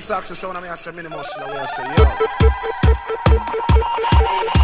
them socks, so when I'm I say, minimal, so I say, yo.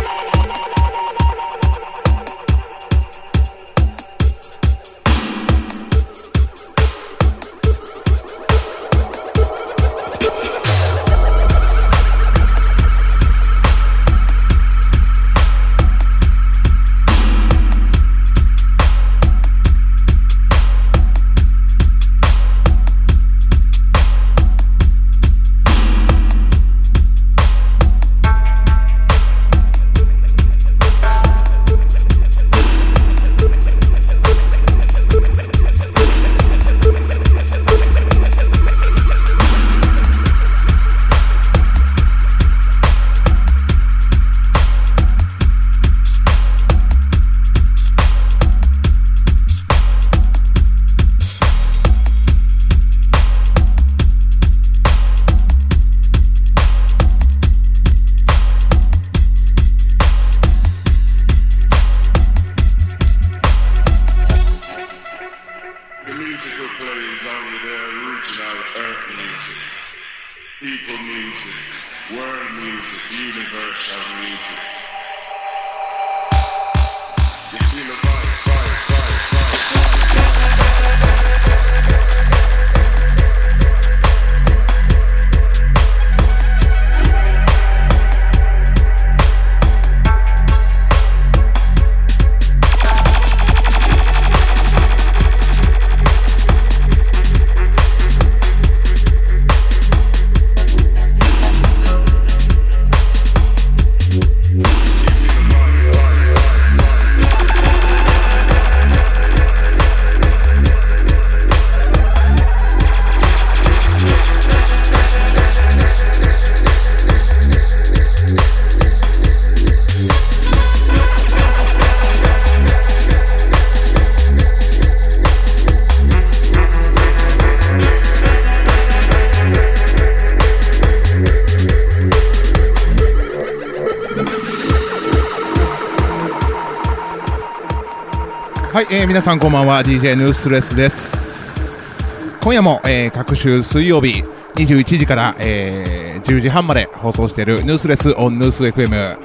はい、えー皆さんこんばんは。DJ ヌースレスです。今夜も、えー各週水曜日21時から、えー10時半まで放送しているヌースレスオンヌース FM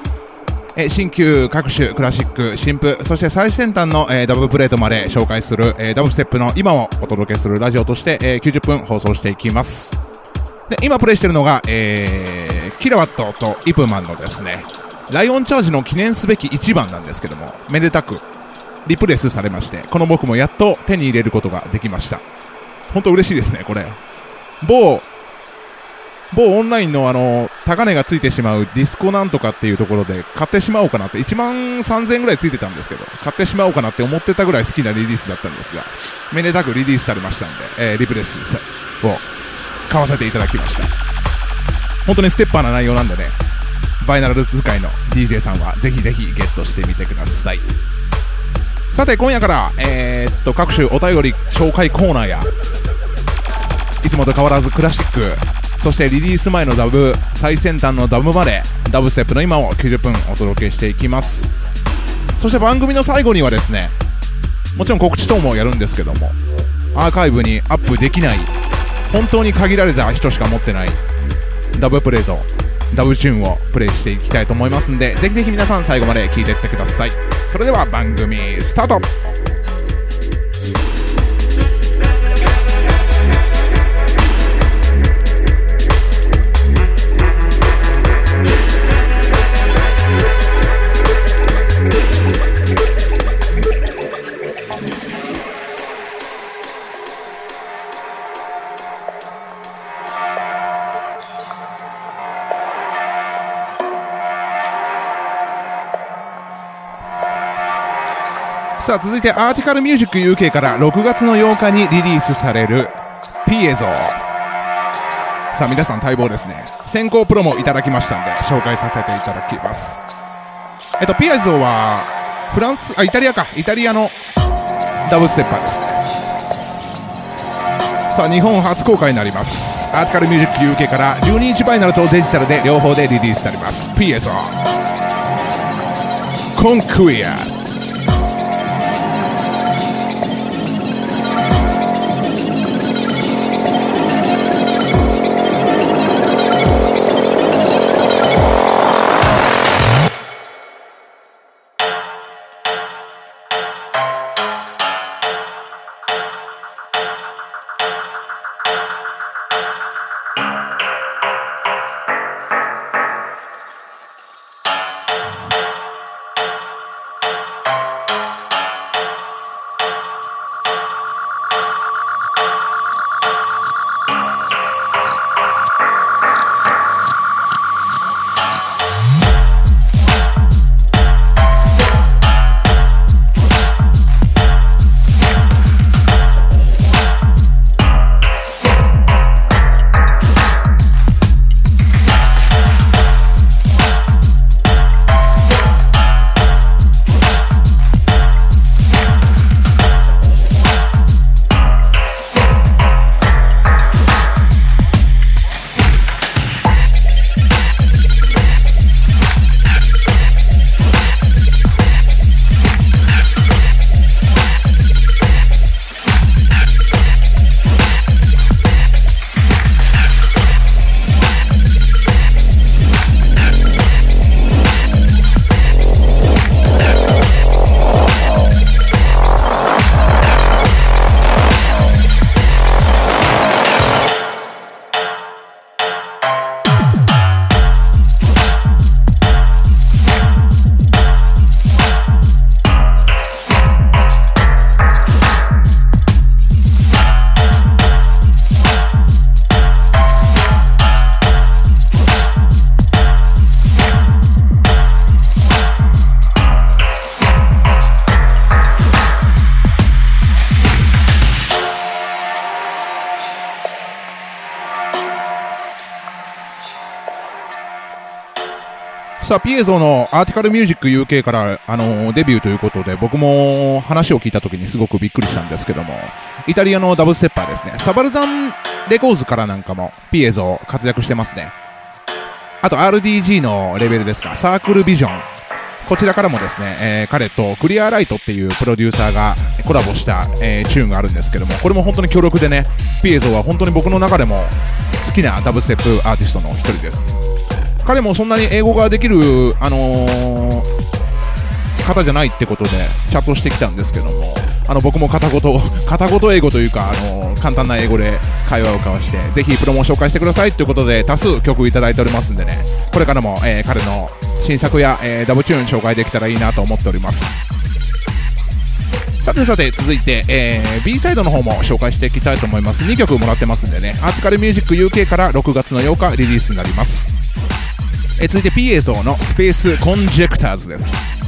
えー新旧各種クラシック新譜そして最先端の、えーダブルプレートまで紹介する、えーダブステップの今をお届けするラジオとして、えー90分放送していきます。で今プレイしているのが、えーキラワットとイプマンのですねライオンチャージの記念すべき1番なんですけどもめでたくリプレイスされましてこの僕もやっと手に入れることができました。本当嬉しいですねこれ。某某オンラインのあの高値がついてしまうディスコなんとかっていうところで買ってしまおうかなって1万3000円ぐらいついてたんですけど買ってしまおうかなって思ってたぐらい好きなリリースだったんですがめでたくリリースされましたんで、えーリプレイスを買わせていただきました。本当にステッパーな内容なんでねバイナル使いの DJ さんはぜひぜひゲットしてみてください。さて今夜から、えーっと各種お便り紹介コーナーやいつもと変わらずクラシックそしてリリース前のダブ最先端のダブまでダブステップの今を90分お届けしていきます。そして番組の最後にはですねもちろん告知等もやるんですけどもアーカイブにアップできない本当に限られた人しか持ってないダブプレートダブチューンをプレイしていきたいと思いますんでぜひぜひ皆さん最後まで聞いていってください。それでは番組スタートさあ続いてアーティカルミュージック UK から6月の8日にリリースされるピエゾさあ皆さん待望ですね。先行プロもいただきましたんで紹介させていただきます。えっとピエゾはフランスあイタリアか。イタリアのダブステッパーです。ねさあ日本初公開になります。アーティカルミュージック UK から12インチバイナルとデジタルで両方でリリースされます。ピエゾコンクイアさあ、ピエゾのアーティカルミュージック UK から、あの、デビューということで、僕も話を聞いた時にすごくびっくりしたんですけども、イタリアのダブステッパーですね。サバルダンレコーズからなんかも、ピエゾ活躍してますね。あと RDG のレベルですか、サークルビジョン。こちらからもですね、えー、彼とクリアライトっていうプロデューサーがコラボした、えー、チューンがあるんですけども、これも本当に強力でね、ピエゾは本当に僕の中でも好きなダブステップアーティストの一人です。彼もそんなに英語ができる、あのー、方じゃないってことでチャットしてきたんですけどもあの僕も片言 片言英語というか、あのー、簡単な英語で会話を交わしてぜひプロモ紹介してくださいということで多数曲いただいておりますんでね。これからも、えー、彼の新作や、えー、ダブチューン紹介できたらいいなと思っております。さてさて続いて、えー、B サイドの方も紹介していきたいと思います。2曲もらってますんでね。アーティカルミュージック UK から6月の8日リリースになります。え続いて P 映像のスペースコンジェクターズです。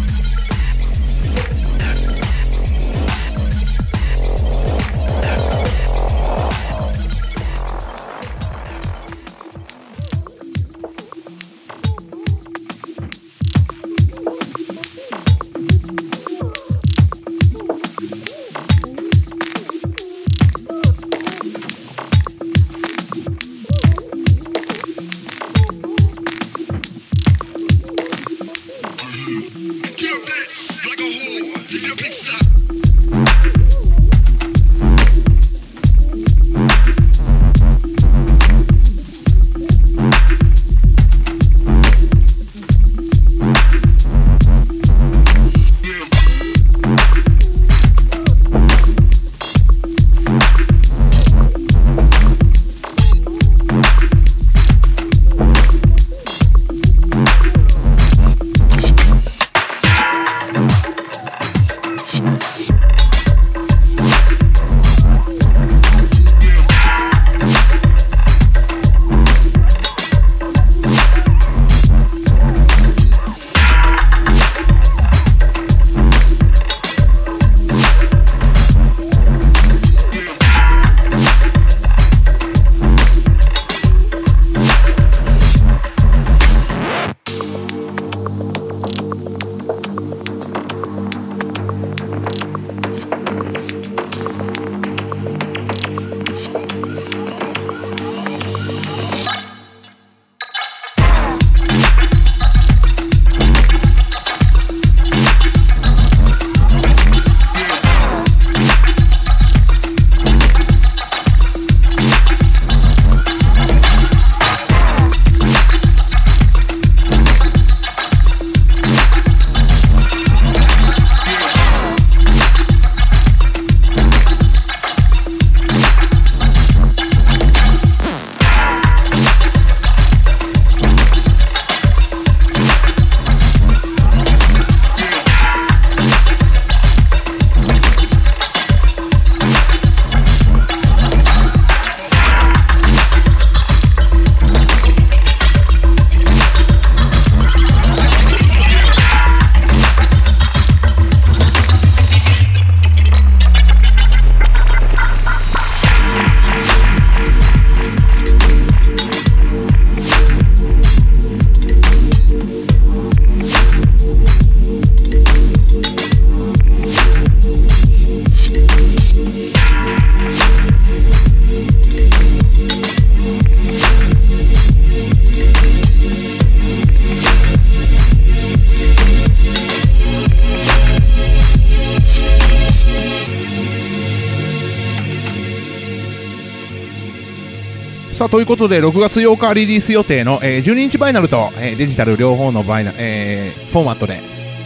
ということで6月8日リリース予定の、えー12インチバイナルと、えーデジタル両方のバイナ、えーフォーマットで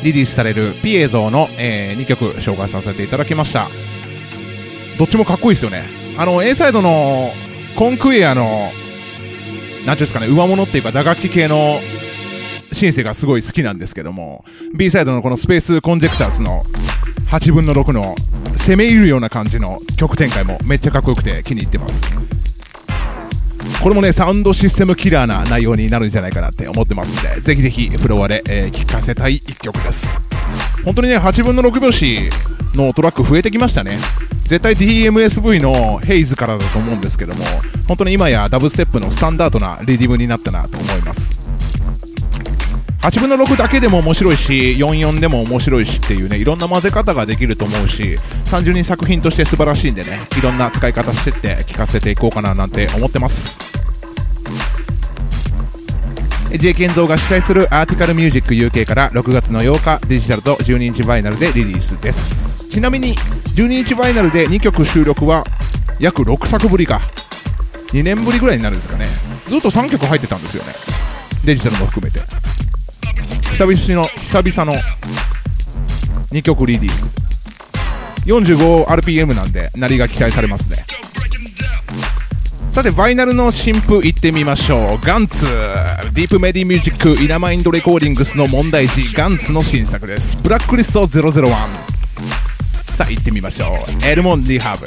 リリースされる P 映像の、え2曲紹介させていただきました。どっちもかっこいいですよね。あの A サイドのコンクエアのなんていうんですかね上物っていうか打楽器系のシンセがすごい好きなんですけども B サイドのこのスペースコンジェクターズの8分の6の攻め入るような感じの曲展開もめっちゃかっこよくて気に入ってます。これもねサウンドシステムキラーな内容になるんじゃないかなって思ってますんでぜひぜひフロアで、えー聴かせたい一曲です。本当にね8分の6拍子のトラック増えてきましたね。絶対 DMSV のヘイズからだと思うんですけども本当に今やダブステップのスタンダードなリディムになったなと思います。8分の6だけでも面白いし44でも面白いしっていうねいろんな混ぜ方ができると思うし単純に作品として素晴らしいんでねいろんな使い方してって聞かせていこうかななんて思ってます。J 健三が主催するアーティカルミュージック UK から6月の8日デジタルと12インチバイナルでリリースです。ちなみに12インチバイナルで2曲収録は約6作ぶりか。2年ぶりぐらいになるんですかね。ずっと3曲入ってたんですよね。デジタルも含めて。久々の久々の2曲リリース。45rpm なんで鳴りが期待されますね。さてバイナルの新譜いってみましょう。ガンツディープメディミュージックイナマインドレコーディングスの問題児ガンツの新作です。ブラックリスト001さあ行ってみましょう。エルモン・リハーブ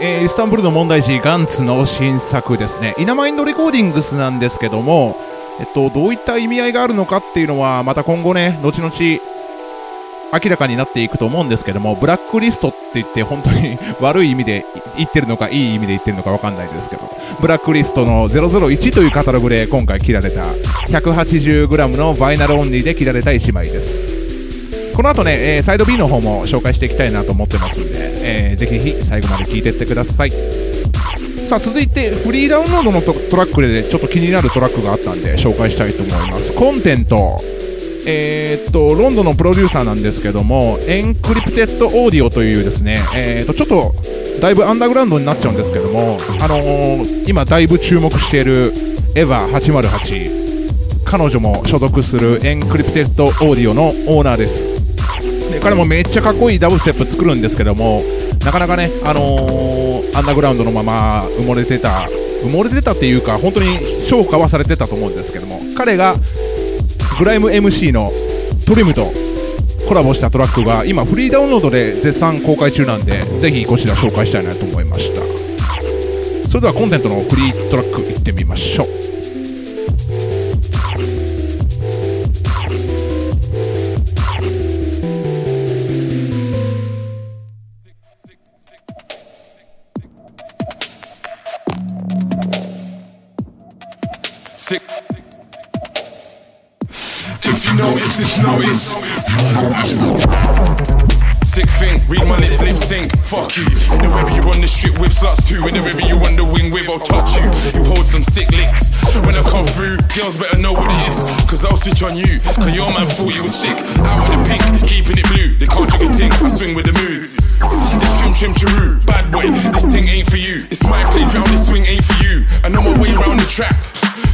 えーイスタンブールの問題児 Gantz の新作ですね。 Innamind Recordings なんですけども、えっと、どういった意味合いがあるのかっていうのは、また今後ね、後々、明らかになっていくと思うんですけども、ブラックリストって言って、本当に 悪い意味で言ってるのか、いい意味で言ってるのかわかんないですけど、ブラックリストの001というカタログで今回切られた、180g の vinyl only で切られた1枚です。この後ね、えーサイド B の方も紹介していきたいなと思ってますんで、えーぜひ最後まで聞いてってください。さあ続いてフリーダウンロードのトトラックでちょっと気になるトラックがあったんで紹介したいと思います。コンテント、えーっとロンドンのプロデューサーなんですけども、 Encrypted Audio というですね、えーっとちょっとだいぶアンダーグラウンドになっちゃうんですけども、あのー今だいぶ注目している EVA808、彼女も所属する Encrypted Audio のオーナーです。で彼もめっちゃかっこいいダブステップ作るんですけどもなかなかね、あのーアンダーグラウンドのまま埋もれてた埋もれてたっていうか本当に評価はされてたと思うんですけども彼がグライム MC のトリムとコラボしたトラックが今フリーダウンロードで絶賛公開中なんでぜひこちら紹介したいなと思いました。それではコンテントのフリートラックいってみましょう。Fuck you. In the river you on the strip with sluts too. In the river you on the wing with, I'll touch you. You hold some sick licks. When I come through, girls better know what it is. Cause I'll switch on you. Cause your man thought you was sick. Out of the pink, keeping it blue. They can't drink a ting, I swing with the moods. It's trim trim chiroo, bad boy. This thing ain't for you. It's my playground, this swing ain't for you. I know my way around the track.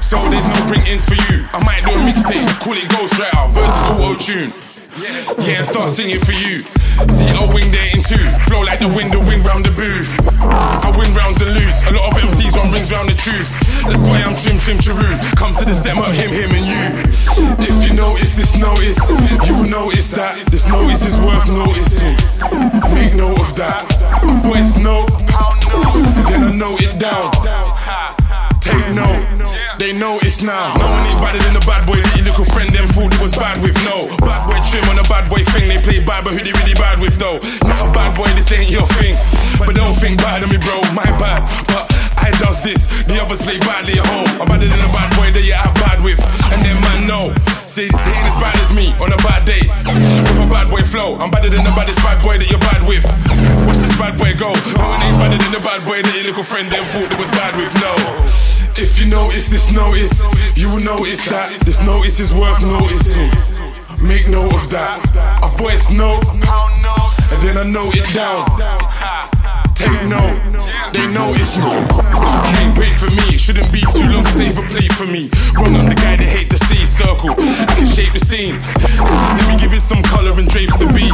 So there's no bring ins for you. I might do a mixtape, call it Ghost Rider versus auto tune. Yeah, and start singing for you. See, I'll wing there in two. Flow like the wind, the wind round the booth. I win rounds and lose. A lot of MCs run rings round the truth. That's why I'm trim trim chiroo. Come to the set, mark him, him, and you. If you notice this notice, you will notice that this notice is worth noticing. Make note of that. A voice note, then I note it down. Take note, they know it's now. No one ain't badder than the bad boy. Little little friend, them fool it was bad with. No, bad boy trim on a bad boy thing. They play bad, but who they really bad with though? Not a bad boy, this ain't your thing. But don't think bad of me, bro. My bad, but I does this. The others play badly at home. I'm badder than a bad boy that you out bad with. And then man know, see they ain't as bad as me on a bad day. With a bad boy flow, I'm badder than the baddest bad boy that you're bad with. Watch this bad boy go. No one ain't badder than the bad boy that your little friend them thought that was bad with. No. If you notice this notice, you will notice that this notice is worth noticing. Make note of that. A voice note, and then I note it down. Take note, they know it's no. It's okay, wait for me. It shouldn't be too long. Save a plate for me. Wrong, I'm the guy that hate to see circle. I can shape the scene. Let me give it some color and drapes the beat.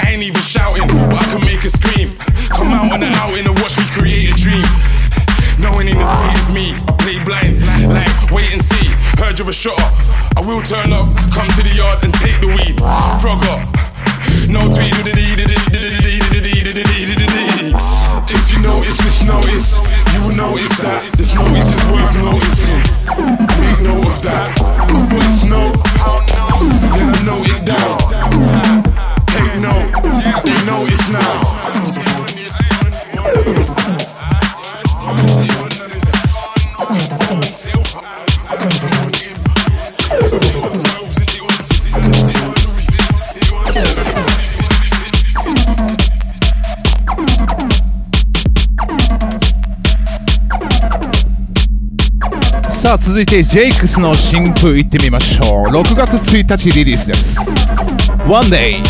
I ain't even shouting, but I can make a scream. Come out on the outing and watch me create a dream. No one in this beat is me. I play blind, like wait and see. Heard you're a shotter. I will turn up, come to the yard and take the weed. Frog up. No tweet. If you notice this notice, you will notice that this notice is worth noticing. Make note of that. Voice note, then I note it down. Take note, they notice now.「さあ続いてジェイクスの新譜いってみましょう。6月1日リリースです。One Day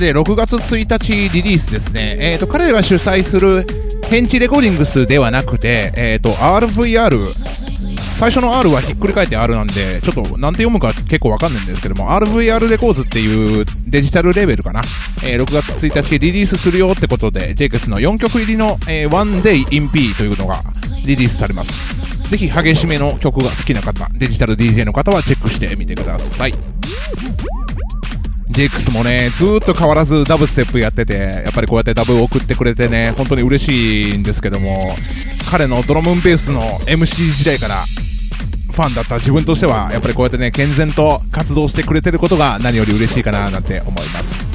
で6月1日リリースですね。えーと、彼らが主催するヘンチレコーディングスではなくて、えーと、RVR、最初の R はひっくり返って R なんで、ちょっとなんて読むか結構わかんないんですけども、RVR レコーズっていうデジタルレベルかな。えー、6月1日リリースするよってことで、ジェイクスの4曲入りの、えー、One Day in P というのがリリースされます。ぜひ激しめの曲が好きな方、デジタル DJ の方はチェックしてみてください。JX もね、ずっと変わらずダブステップやってて、やっぱりこうやってダブを送ってくれてね、本当に嬉しいんですけども、彼のドラムンベースの MC 時代からファンだった自分としては、やっぱりこうやってね、健全と活動してくれてることが何より嬉しいかななんて思います。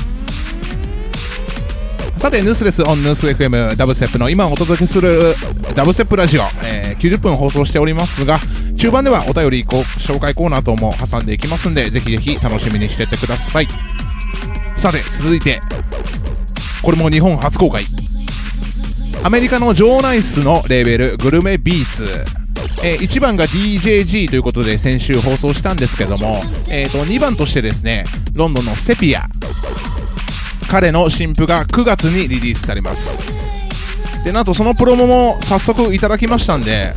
さて、ヌースレスオンヌース FM ダブステップの今お届けするダブステップラジオ、えー、90分放送しておりますが、中盤ではお便り紹介コーナー等も挟んでいきますんで、ぜひぜひ楽しみにしててください。さて、続いて、これも日本初公開。アメリカのジョーナイスのレーベル、グルメビーツ。えー、1番が DJG ということで先週放送したんですけども、えー、と2番としてですね、ロンドンのセピア。彼の新譜が9月にリリースされます。で、なんとそのプロモも早速いただきましたんで、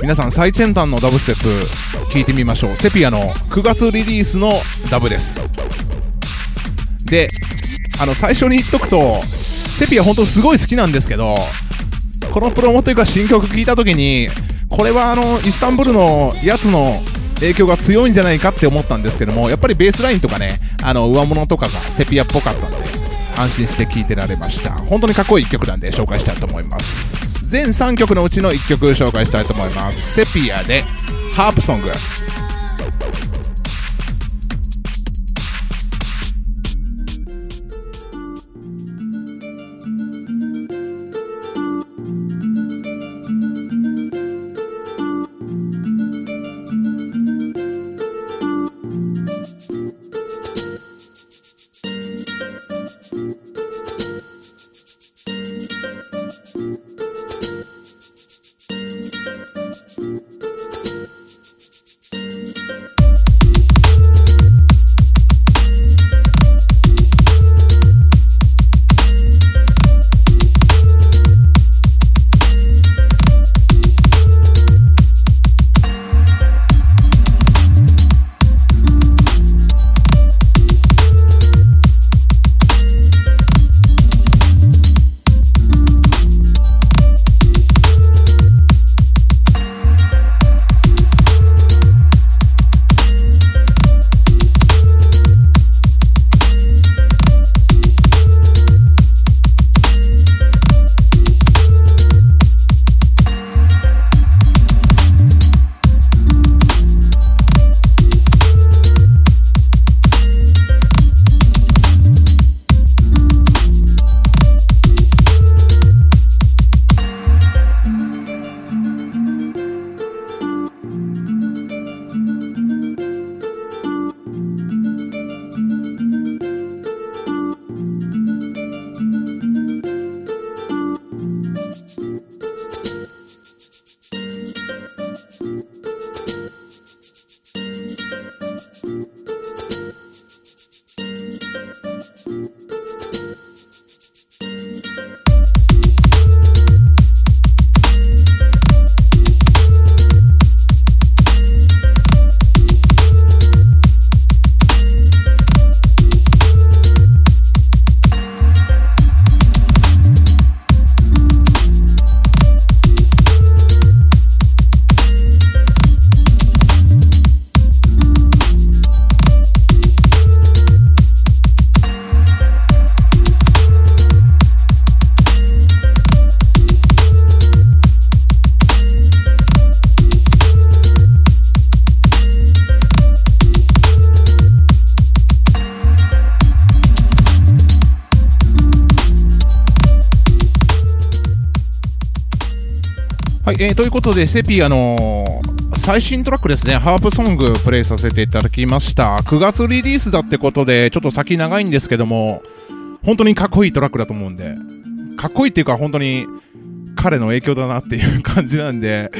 皆さん最先端のダブステップ聞いてみましょう。セピアの9月リリースのダブです。で、あの、最初に言っとくと、セピア本当すごい好きなんですけど、このプロモというか新曲聴いた時に、これはあの、イスタンブールのやつの影響が強いんじゃないかって思ったんですけども、やっぱりベースラインとかね、あの、上物とかがセピアっぽかったんで、安心して聴いてられました。本当にかっこいい1曲なんで紹介したいと思います。全3曲のうちの1曲紹介したいと思います。セピアで、ハープソング。はいえー、ということで、セピアの最新トラックですね、ハープソングプレイさせていただきました。9月リリースだってことで、ちょっと先長いんですけども、本当にかっこいいトラックだと思うんで、かっこいいっていうか本当に彼の影響だなっていう感じなんで、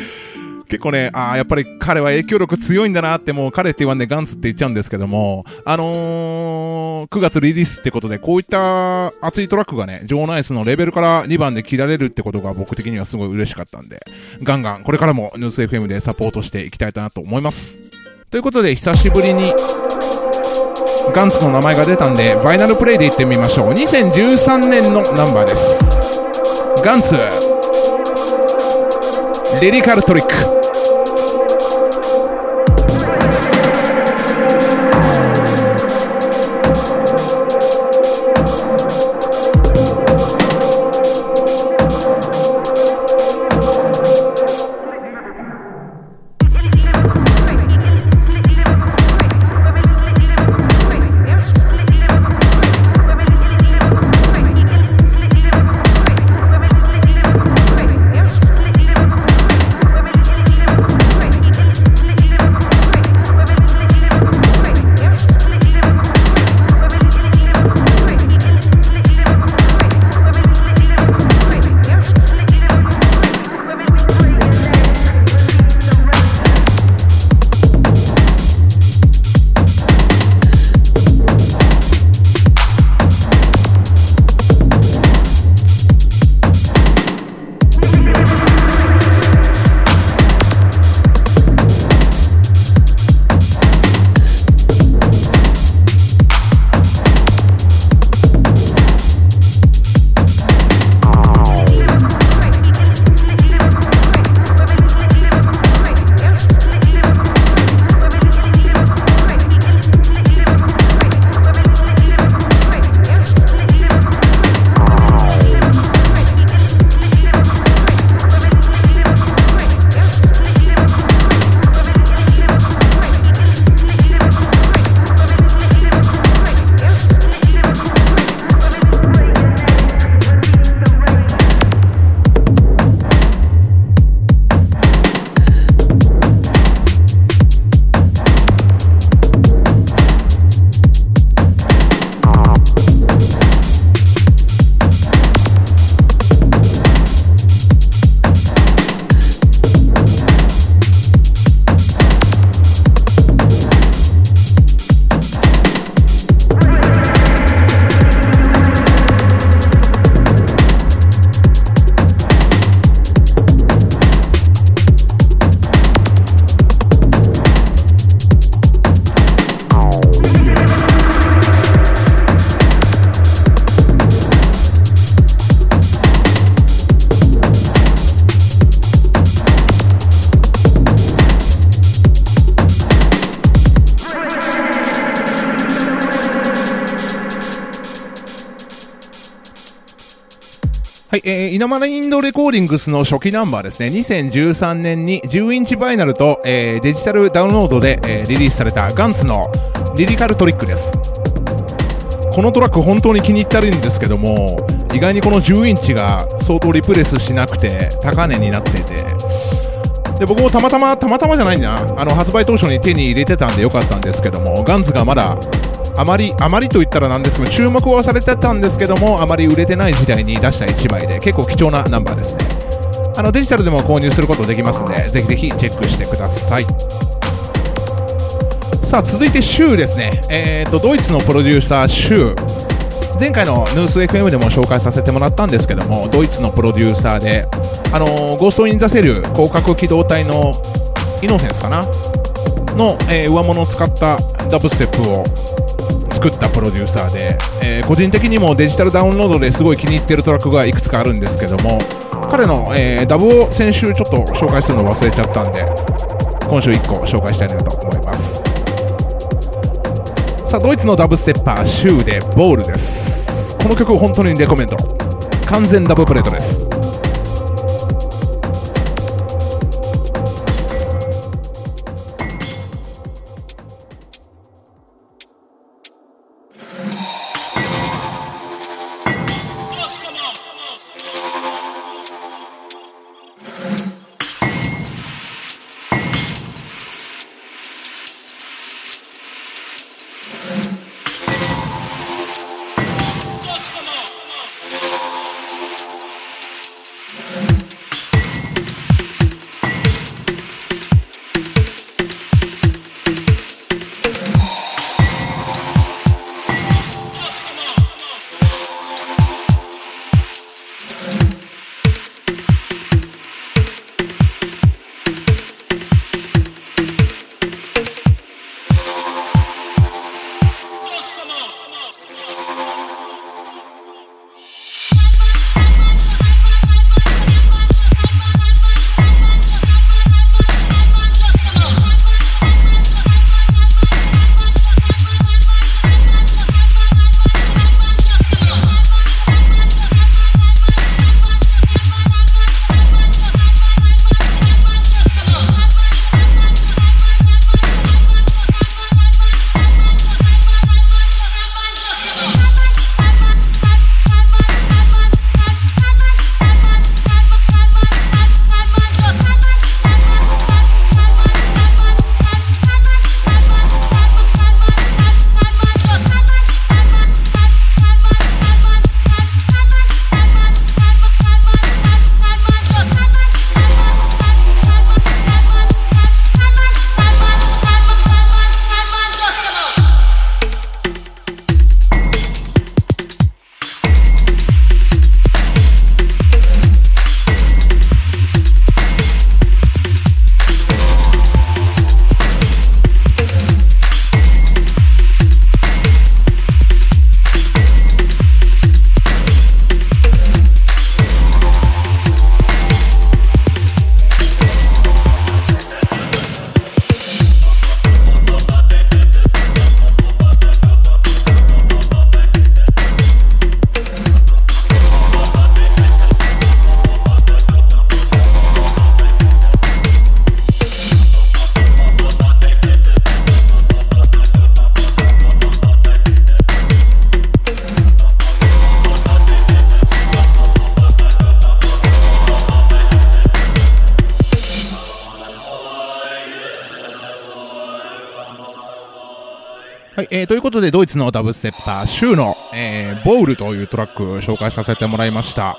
結構ね、ああ、やっぱり彼は影響力強いんだなって、もう彼って言わんでガンツって言っちゃうんですけども、あのー、9月リリースってことで、こういった熱いトラックがね、ジョーナイスのレベルから2番で切られるってことが僕的にはすごい嬉しかったんで、ガンガン、これからもニュース FM でサポートしていきたいなと思います。ということで、久しぶりに、ガンツの名前が出たんで、ファイナルプレイで行ってみましょう。2013年のナンバーです。ガンツ、リリカルトリック。えー、稲丸インドレコーディングスの初期ナンバーですね。2013年に10インチバイナルと、えーデジタルダウンロードで、えーリリースされたガンツのリリカルトリックです。このトラック本当に気に入ってるんですけども、意外にこの10インチが相当リプレスしなくて高値になっていて、で僕もたまたま、たまたまじゃないな、あの発売当初に手に入れてたんでよかったんですけども、ガンツがまだあまり、あまりと言ったらなんですけど、注目はされてたんですけども、あまり売れてない時代に出した1枚で、結構貴重なナンバーですね。あのデジタルでも購入することできますんで、ぜひぜひチェックしてください。さあ、続いてシューですね。えーと、ドイツのプロデューサー、シュー。前回のヌース FM でも紹介させてもらったんですけども、ドイツのプロデューサーで、あの Ghost in the Shell 攻殻機動隊のイノセンスかな？の、えー上物を使ったダブステップを作ったプロデューサーで、えー個人的にもデジタルダウンロードですごい気に入ってるトラックがいくつかあるんですけども彼の、えーダブを先週ちょっと紹介するの忘れちゃったんで今週1個紹介したいなと思います。さあドイツのダブステッパーシューでボールです。この曲本当にレコメンド。完全ダブプレートです。はい、えー、ということで、ドイツのダブステッパー、シューの、えー、ボウルというトラック紹介させてもらいました。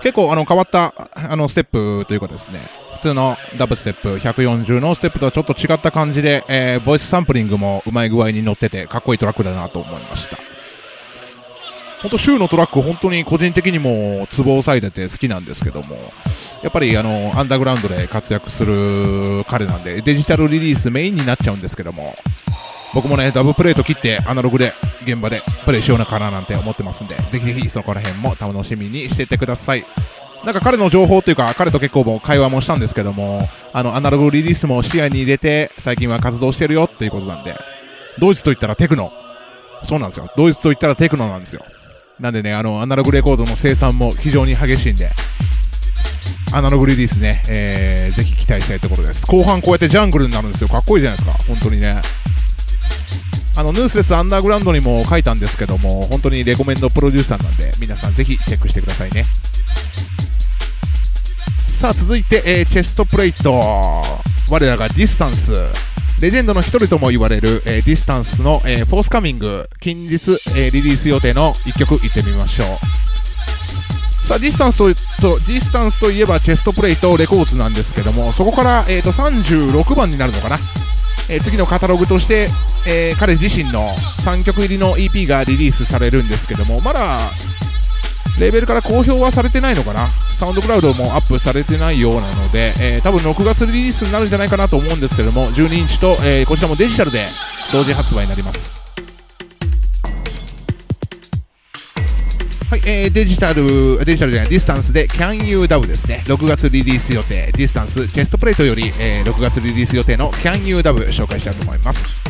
結構、あの、変わった、あの、ステップというかですね、普通のダブステップ140のステップとはちょっと違った感じで、えー、ボイスサンプリングもうまい具合に乗ってて、かっこいいトラックだなと思いました。本当、シューのトラック、本当に個人的にもツボを押さえてて好きなんですけども、やっぱりあの、アンダーグラウンドで活躍する彼なんで、デジタルリリースメインになっちゃうんですけども、僕もね、ダブプレート切ってアナログで現場でプレイしようなかななんて思ってますんで、ぜひぜひそこら辺も楽しみにしててください。なんか彼の情報っていうか、彼と結構も会話もしたんですけども、あの、アナログリリースも視野に入れて、最近は活動してるよっていうことなんで、ドイツと言ったらテクノ。そうなんですよ。ドイツと言ったらテクノなんですよ。なんでね、あの、アナログレコードの生産も非常に激しいんで、アナログリリースね、えー、ぜひ期待したいところです。後半こうやってジャングルになるんですよ。かっこいいじゃないですか。本当にね。あの、ヌースレスアンダーグラウンドにも書いたんですけども、本当にレコメンドプロデューサーなんで、皆さんぜひチェックしてくださいね。さあ、続いて、えー Chestplate。我らが Distance。レジェンドの一人とも言われる、えー Distance の、えー forthcoming。近日、えリリース予定の一曲いってみましょう。さあ、 Distance と、と Distance といえば Chestplate Records なんですけども、そこから、えー、と36番になるのかな。え次のカタログとして、え彼自身の3曲入りの EP がリリースされるんですけども、まだ、レーベルから公表はされてないのかな？サウンドクラウドもアップされてないようなので、えー多分6月リリースになるんじゃないかなと思うんですけども、12インチと、えーこちらもデジタルで同時発売になります。はい、えーデジタル、デジタルじゃない、 Distance で Can You Dub ですね。6月リリース予定、 Distance、Chestplate より、えー6月リリース予定の Can You Dub 紹介したいと思います。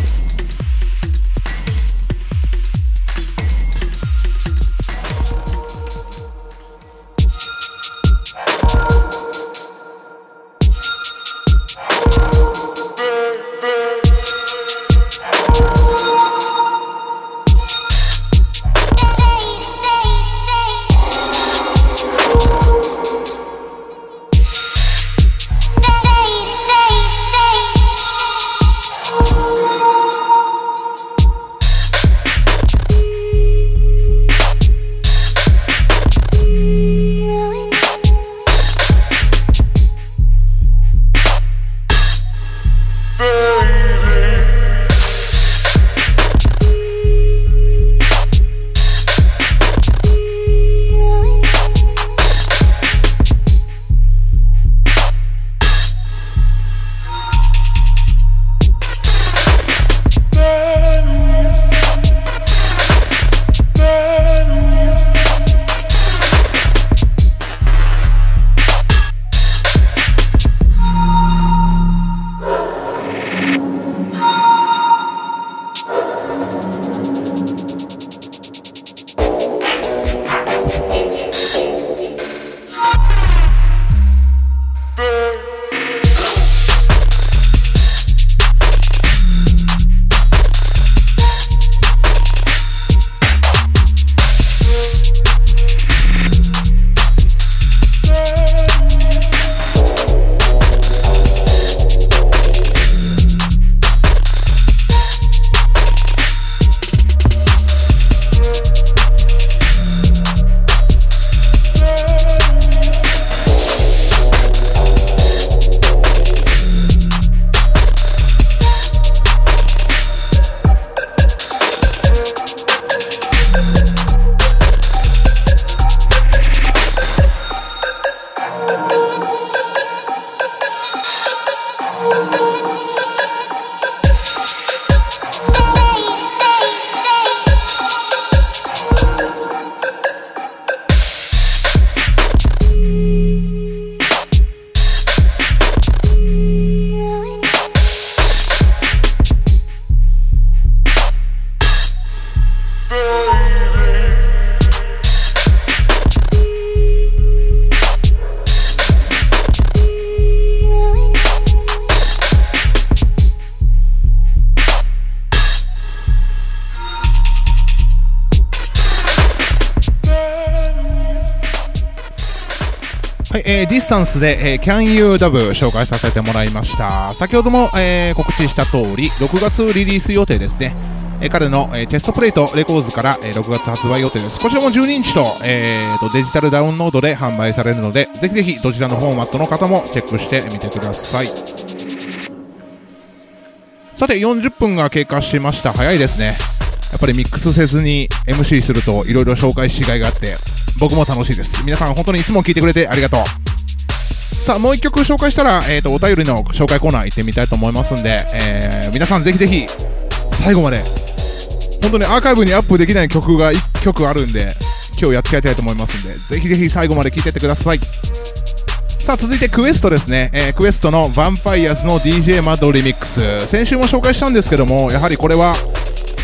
スタンスで、えー Can You Dub 紹介させてもらいました。先ほども、えー告知した通り、6月リリース予定ですね。えー彼の、えーチェストプレイトレコーズから、えー6月発売予定です。こちらも12インチと,、えーとデジタルダウンロードで販売されるのでぜひぜひどちらのフォーマットの方もチェックしてみてください。さて40分が経過しました。早いですね。やっぱりミックスせずに MC するといろいろ紹介しがいがあって僕も楽しいです。皆さん本当にいつも聞いてくれてありがとう。さあもう一曲紹介したら、えー、とお便りの紹介コーナー行ってみたいと思いますんで、えー皆さんぜひぜひ最後まで本当にアーカイブにアップできない曲が1曲あるんで今日やってやりたいと思いますんでぜひぜひ最後まで聴いてってください。さあ続いてクエストですね、えークエストのヴァンパイアズの DJ マッドリミックス先週も紹介したんですけどもやはりこれは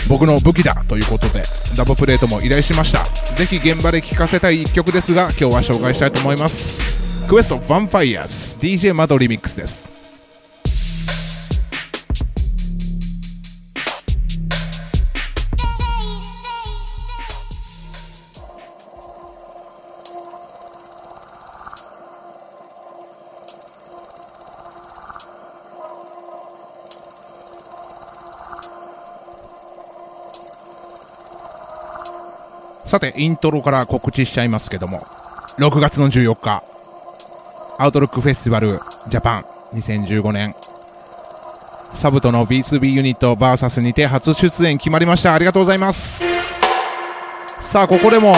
僕の武器だということでダブプレートも依頼しました。ぜひ現場で聴かせたい1曲ですが今日は紹介したいと思います。クエストヴァンパイアーズ DJ マドリミックスです。さてイントロから告知しちゃいますけども6月の14日。アウトロックフェスティバルジャパン2015年サブとの B2B ユニット VS にて初出演決まりました。ありがとうございます。さあここでも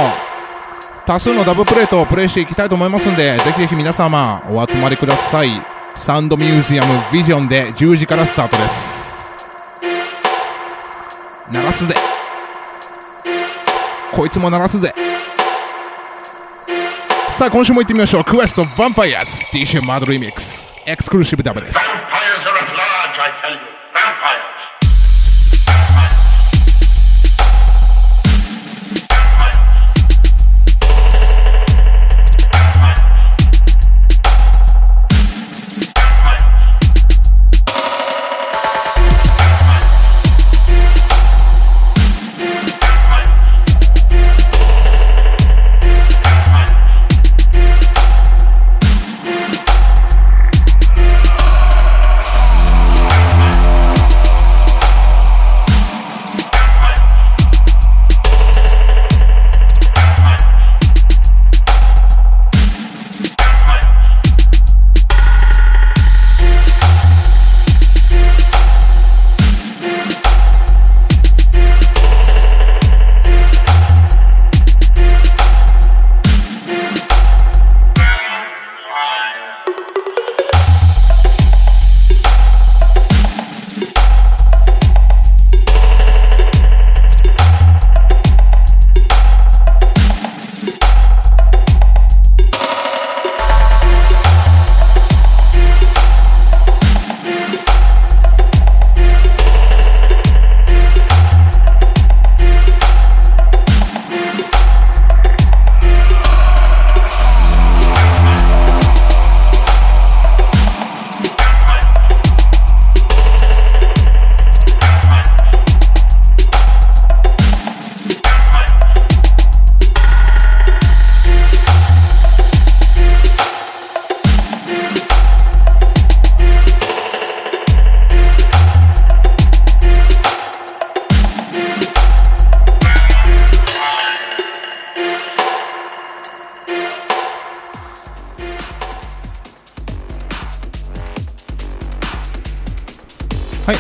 多数のダブプレートをプレイしていきたいと思いますんでぜひぜひ皆様お集まりください。サンドミュージアムビジョンで10時からスタートです。鳴らすぜ。こいつも鳴らすぜ。さあ今週も行ってみましょう。クエストヴァンパイアス DJ マドリミックスエクスクルーシブダブです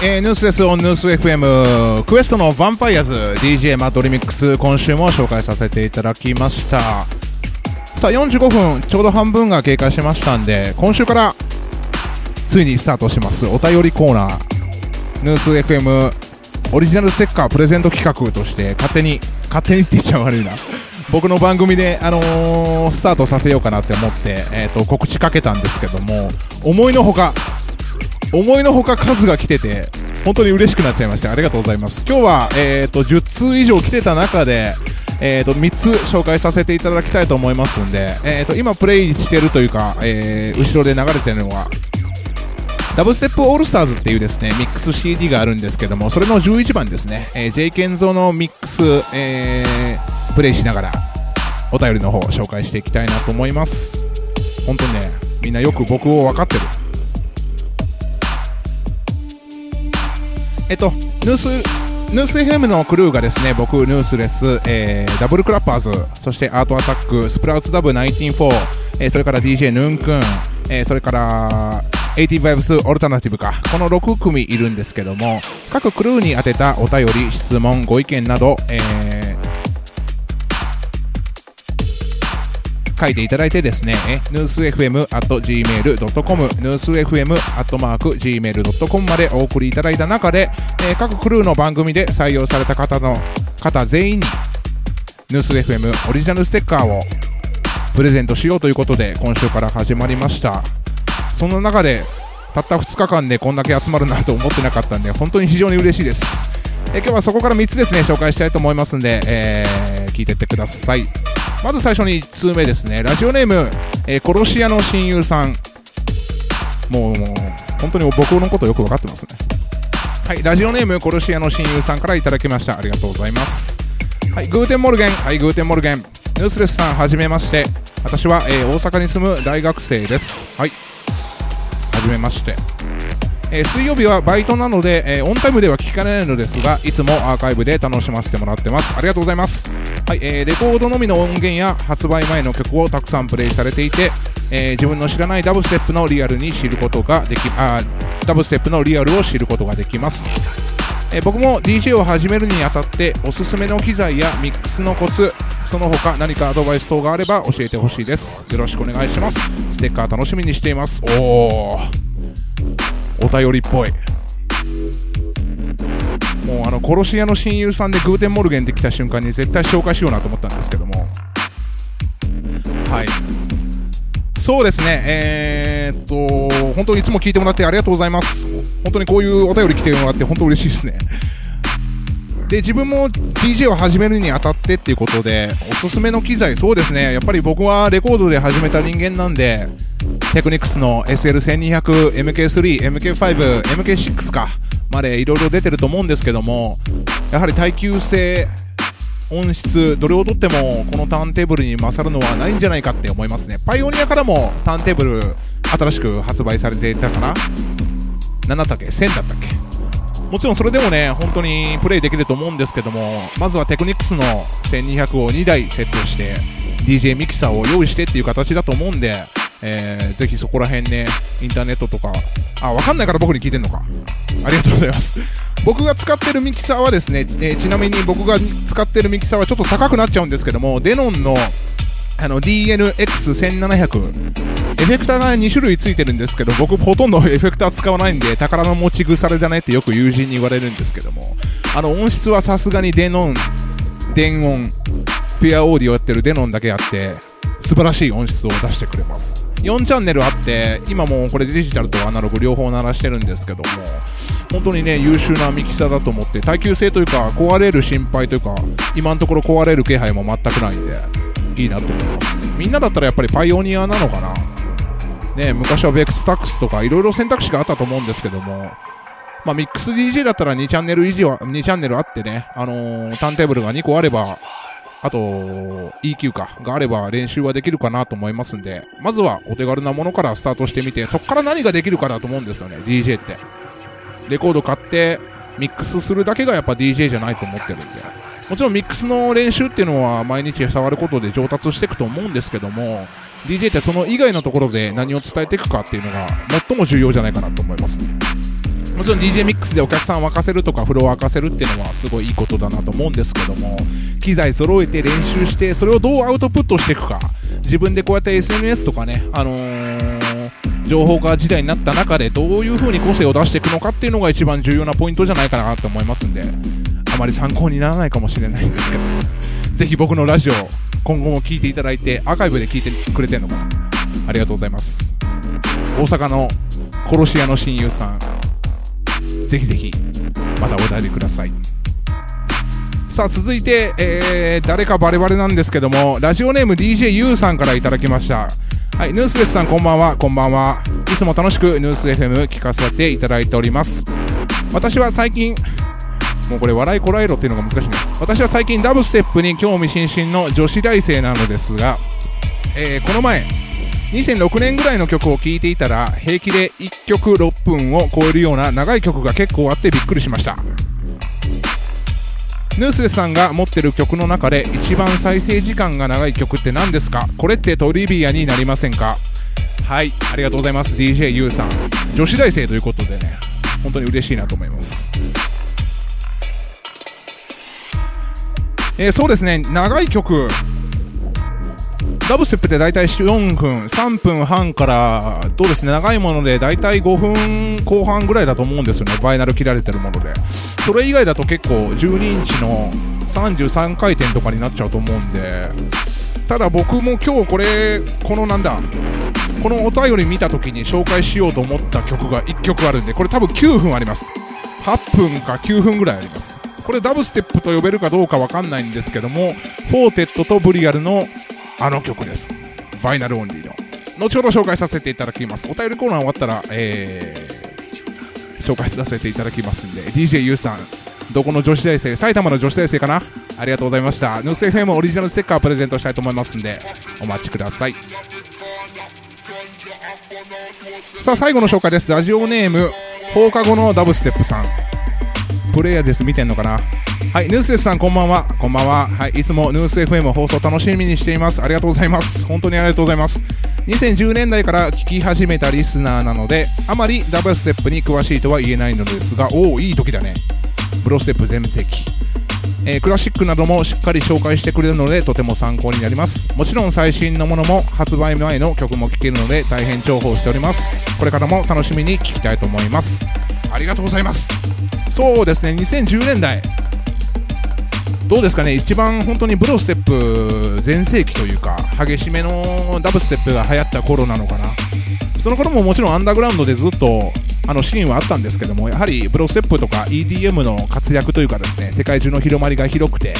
えー、ニュースです。オンニュース FM クエストのヴァンパイアズ DJ マッドリミックス今週も紹介させていただきました。さあ45分ちょうど半分が経過しましたんで今週からついにスタートします。お便りコーナー。ニュース FM オリジナルステッカープレゼント企画として勝手に勝手にって言っちゃ悪いな。僕の番組で、あのースタートさせようかなって思って、えー、と告知かけたんですけども思いのほか思いのほか数が来てて本当に嬉しくなっちゃいました。ありがとうございます。今日は、えー、と10通以上来てた中で、えー、と3つ紹介させていただきたいと思いますんで、えー、と今プレイしてるというか、えー後ろで流れてるのはダブステップオールスターズっていうですねミックス CD があるんですけどもそれの11番ですね、えー、J ケンゾのミックス、えープレイしながらお便りの方を紹介していきたいなと思います。本当にねみんなよく僕を分かってる。えっとニュースヌース FM のクルーがですね僕ヌースレス、えーダブルクラッパーズそしてアートアタックスプラウツダブ194、えーそれから DJ ヌンくん、えーそれから80 Vibes オルタナティブか。この6組いるんですけども各クルーに宛てたお便り質問ご意見など、えー書いていただいてですね、ニュース FM.gmail.com、ニュース FM.gmail.com までお送りいただいた中で、えー各クルーの番組で採用された方の方全員に、ヌース FM オリジナルステッカーをプレゼントしようということで、今週から始まりました。その中で、たった2日間でこんだけ集まるなと思ってなかったんで、本当に非常に嬉しいです。えー今日はそこから3つですね、紹介したいと思いますんで、えー聞いてってください。まず最初に1通目ですね。ラジオネーム、えー殺し屋の親友さん。もう、もう、本当に僕のことよく分かってますね。はい、ラジオネーム、殺し屋の親友さんからいただきました。ありがとうございます。はい、 Guten Morgen。はい、 Guten Morgen。ヌースレスさん、はじめまして。私は、えー大阪に住む大学生です。はい。はじめまして。えー水曜日はバイトなので、えーオンタイムでは聞かれないのですがいつもアーカイブで楽しませてもらってます。ありがとうございます、はいえーレコードのみの音源や発売前の曲をたくさんプレイされていて、え自分の知らないダブステップのリアルに知ることができあダブステップのリアルを知ることができます。え僕も DJ を始めるにあたっておすすめの機材やミックスのコツその他何かアドバイス等があれば教えてほしいです。よろしくお願いします。ステッカー楽しみにしています。おー。お便りっぽい。もうあの殺し屋の親友さんで Guten Morgen で来た瞬間に絶対紹介しようなと思ったんですけども。はい。そうですね。えー、っと本当にいつも聞いてもらってありがとうございます。本当にこういうお便り来てもらって本当嬉しいですね。で自分も DJ を始めるにあたってっていうことでおすすめの機材そうですね。やっぱり僕はレコードで始めた人間なんでテクニクスの SL1200、MK3、MK5、MK6 かまでいろいろ出てると思うんですけどもやはり耐久性音質どれをとってもこのターンテーブルに勝るのはないんじゃないかって思いますね。パイオニアからもターンテーブル新しく発売されていたかな？何だったっけ1000だったっけ？もちろんそれでもね本当にプレイできると思うんですけどもまずはテクニクスの1200を2台セットして DJ ミキサーを用意してっていう形だと思うんで、えーぜひそこら辺ねインターネットとかあわかんないから僕に聞いてんのか。ありがとうございます。僕が使ってるミキサーはですね、えーちなみに僕が使ってるミキサーはちょっと高くなっちゃうんですけどもデノンのあの DNX1700 エフェクターが2種類ついてるんですけど僕ほとんど エフェクター使わないんで宝の持ち腐れだねってよく友人に言われるんですけども。あの音質はさすがにデノン電音ピュアオーディオやってるデノンだけあって素晴らしい音質を出してくれます。4チャンネルあって今もうこれデジタルとアナログ両方鳴らしてるんですけども本当にね優秀なミキサーだと思って耐久性というか壊れる心配というか今のところ壊れる気配も全くないんで。いいなと思います。みんなだったらやっぱりパイオニアなのかな？ね昔はベックスタックスとかいろいろ選択肢があったと思うんですけども。まあ、ミックス DJ だったら2チャンネル以上は2チャンネルあってね、あのーターンテーブルが2個あれば、あと EQ かがあれば練習はできるかなと思いますんで、まずはお手軽なものからスタートしてみて、そこから何ができるかだと思うんですよね、DJ って。レコード買ってミックスするだけがやっぱ DJ じゃないと思ってるんで。もちろんミックスの練習っていうのは毎日触ることで上達していくと思うんですけども、DJ ってその以外のところで何を伝えていくかっていうのが最も重要じゃないかなと思います。もちろん DJ ミックスでお客さん沸かせるとかフロア沸かせるっていうのはすごいいいことだなと思うんですけども機材揃えて練習してそれをどうアウトプットしていくか自分でこうやって SNS とかね、あのー情報化時代になった中でどういう風に個性を出していくのかっていうのが一番重要なポイントじゃないかなと思いますんであまり参考にならないかもしれないんですけど。ぜひ僕のラジオ今後も聞いていただいてアーカイブで聞いてくれてるのかな。ありがとうございます。大阪の殺し屋の親友さん。ぜひぜひまたお便りください。さあ続いて、えー誰かバレバレなんですけどもラジオネーム DJU さんからいただきました。はい、ヌースレスさんこんばんは。こんばんは。いつも楽しくヌース FM 聞かせていただいております。私は最近もうこれ笑いこらえろっていうのが難しいね。私は最近ダブステップに興味津々の女子大生なのですが、えーこの前2006年ぐらいの曲を聴いていたら平気で1曲6分を超えるような長い曲が結構あってびっくりしました。ヌースレスさんが持ってる曲の中で一番再生時間が長い曲って何ですか？これってトリビアになりませんか？はいありがとうございます。DJ ユウさん。女子大生ということでね本当に嬉しいなと思います。えー、そうですね長い曲ダブステップって大体4分、3分半からどうですね、長いもので大体5分後半ぐらいだと思うんですよね、バイナル切られてるもので。それ以外だと結構12インチの33回転とかになっちゃうと思うんで、ただ僕も今日これ、このなんだ、このお便り見た時に紹介しようと思った曲が1曲あるんで、これ多分9分あります。8分か9分ぐらいあります。これダブステップと呼べるかどうかわかんないんですけども、フォーテットとブリアルのあの曲です。 vinyl only の。後ほど紹介させていただきます。お便りコーナー終わったら、えー、紹介させていただきますんで、DJ ゆうさん、どこの女子大生埼玉の女子大生かな？ありがとうございました。ヌース FM オリジナルステッカープレゼントしたいと思いますんで、お待ちください。さあ、最後の紹介です。ラジオネーム、放課後のダブステップさん。プレイヤーです。見てんのかな？はい、ヌースレスさん、こんばんは。こんばんは。はい、いつもヌース FM 放送楽しみにしています。ありがとうございます。本当にありがとうございます。2010年代から聞き始めたリスナーなので、あまりダブルステップに詳しいとは言えないのですが、おお、いい時だね。ブロステップ全敵。えー、クラシックなどもしっかり紹介してくれるのでとても参考になりますもちろん最新のものも発売前の曲も聴けるので大変重宝しておりますこれからも楽しみに聴きたいと思いますありがとうございますそうですね2010年代どうですかね、一番本当にブロステップ全盛期というか、激しめのダブステップが流行った頃なのかな。その頃ももちろんアンダーグラウンドでずっとあのシーンはあったんですけども、やはりブロステップとか EDM の活躍というかですね、世界中の広まりが広くて、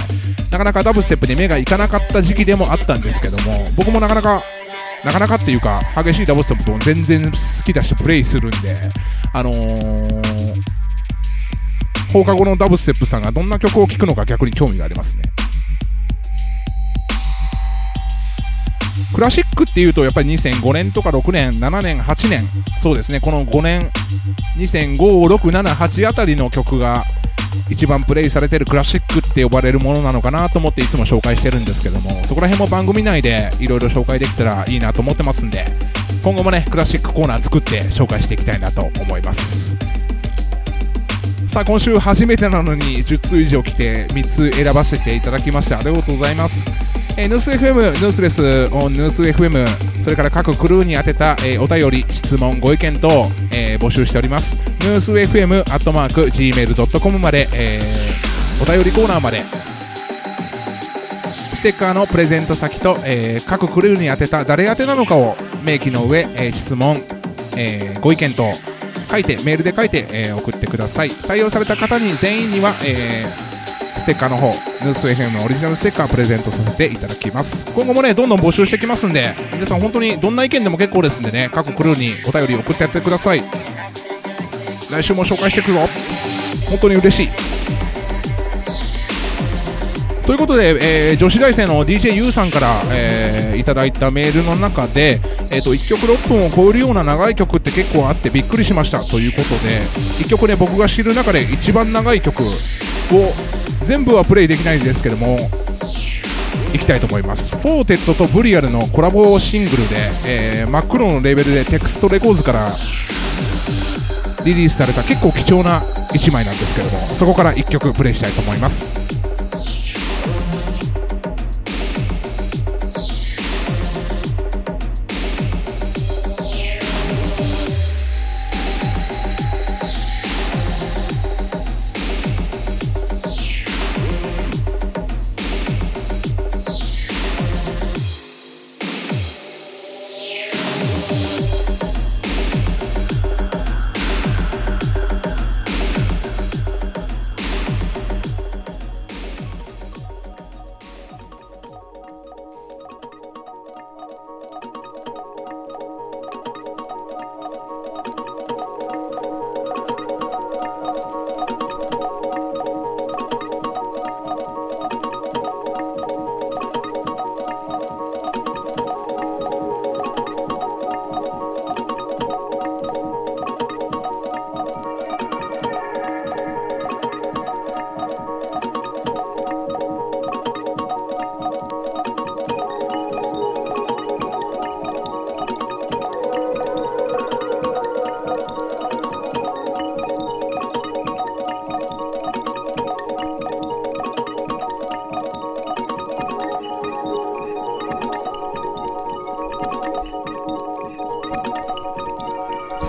なかなかダブステップに目がいかなかった時期でもあったんですけども、僕もなかなかなかなかっていうか、激しいダブステップも全然好きだし、プレイするんで、あのー、放課後のダブステップさんがどんな曲を聴くのか逆に興味がありますね。クラシックっていうとやっぱり2005年とか6年、7年、8年、そうですね、この5年、2005、6、7、8あたりの曲が一番プレイされてるクラシックって呼ばれるものなのかなと思っていつも紹介してるんですけども、そこら辺も番組内でいろいろ紹介できたらいいなと思ってますんで、今後もね、クラシックコーナー作って紹介していきたいなと思います。さあ今週初めてなのに10通以上来て3つ選ばせていただきましてありがとうございます、えー、ヌース FM ヌースレスオンヌース FM それから各クルーに宛てた、えー、お便り質問ご意見等、えー、募集しております。ヌース FM アットマーク Gmail.com まで、えー、お便りコーナーまで。ステッカーのプレゼント先と、えー、各クルーに宛てた誰宛てなのかを明記の上、えー、質問、えー、ご意見等。書いてメールで書いて、えー、送ってください。採用された方に全員には、えー、ステッカーの方ヌース FM のオリジナルステッカープレゼントさせていただきます。今後もねどんどん募集してきますんで皆さん本当にどんな意見でも結構ですんでね各クルーにお便り送ってやってください。来週も紹介していくぞ。本当に嬉しい。ということで、えー、女子大生の DJ ユウさんから、えー、いただいたメールの中で、えーと、1曲6分を超えるような長い曲って結構あってびっくりしました。ということで1曲ね僕が知る中で一番長い曲を全部はプレイできないんですけどもいきたいと思います。フォーテットとブリアルのコラボシングルで、えー、真っ黒のレーベルで Text Records からリリースされた結構貴重な1枚なんですけどもそこから1曲プレイしたいと思います。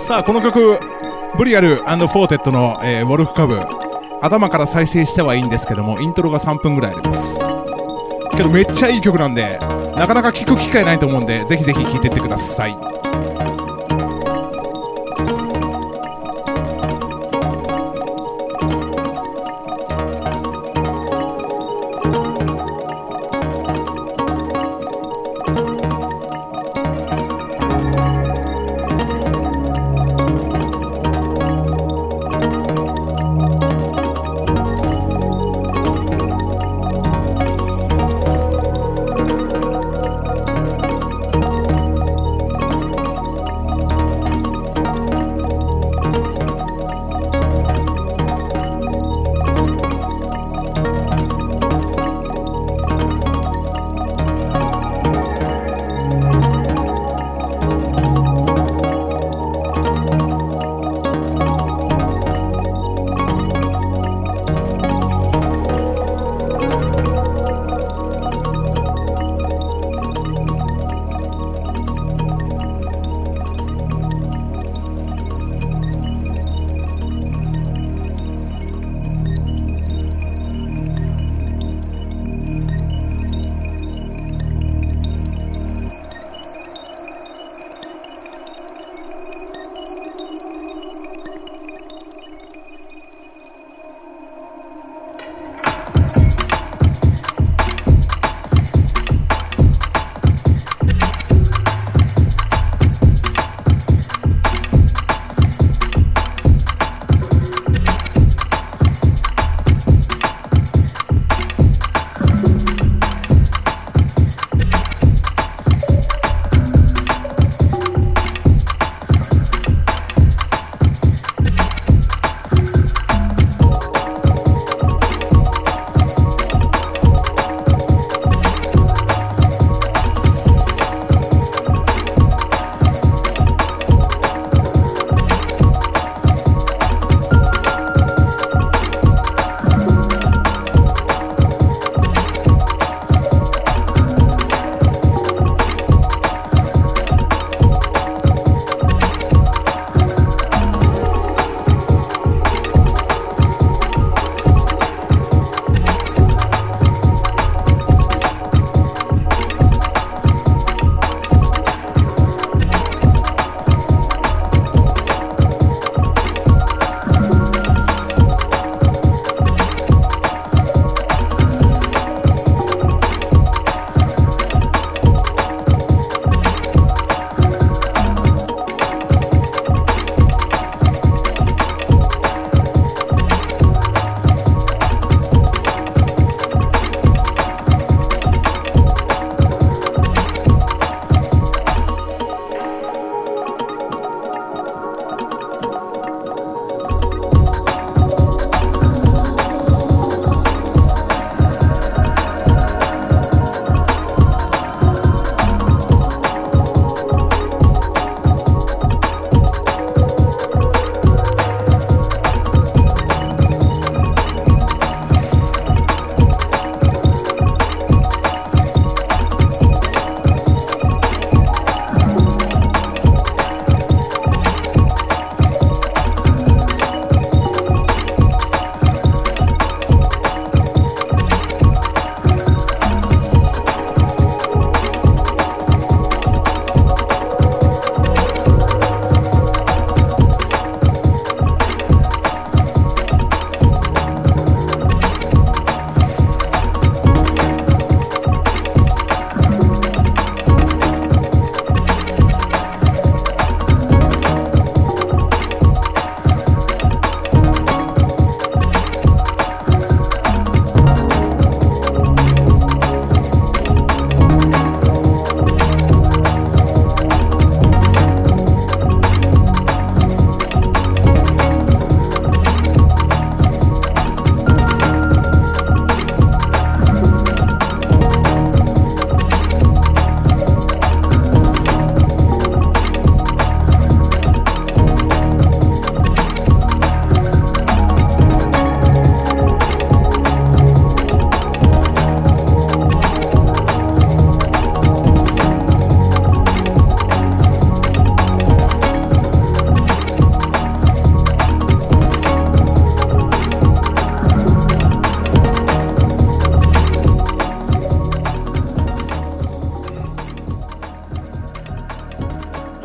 さあこの曲ブリアルフォーテットの、えー Wolf Cub 頭から再生してはいいんですけどもイントロが3分ぐらいあります。けどめっちゃいい曲なんでなかなか聴く機会ないと思うんでぜひぜひ聴いてってください。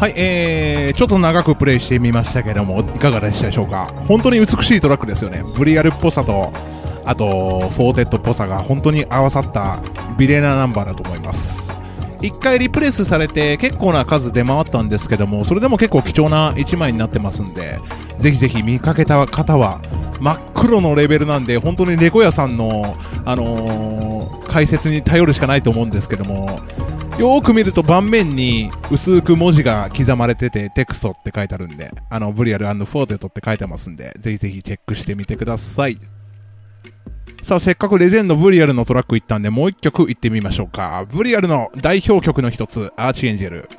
はい、えー、ちょっと長くプレイしてみましたけども、いかがでしたでしょうか？本当に美しいトラックですよね。ブリアルっぽさと、あと、フォーテットっぽさが本当に合わさった美麗なナンバーだと思います。一回リプレスされて結構な数出回ったんですけども、それでも結構貴重な1枚になってますんで、ぜひぜひ見かけた方は、真っ黒のレーベルなんで、本当にレコ屋さんの、あのー解説に頼るしかないと思うんですけども、よーく見ると盤面に薄く文字が刻まれてて、テクストって書いてあるんで、あの、ブリアルフォーテットって書いてますんで、ぜひぜひチェックしてみてください。さあ、せっかくレジェンドブリアルのトラック行ったんで、もう一曲行ってみましょうか。ブリアルの代表曲の一つ、 Archangel。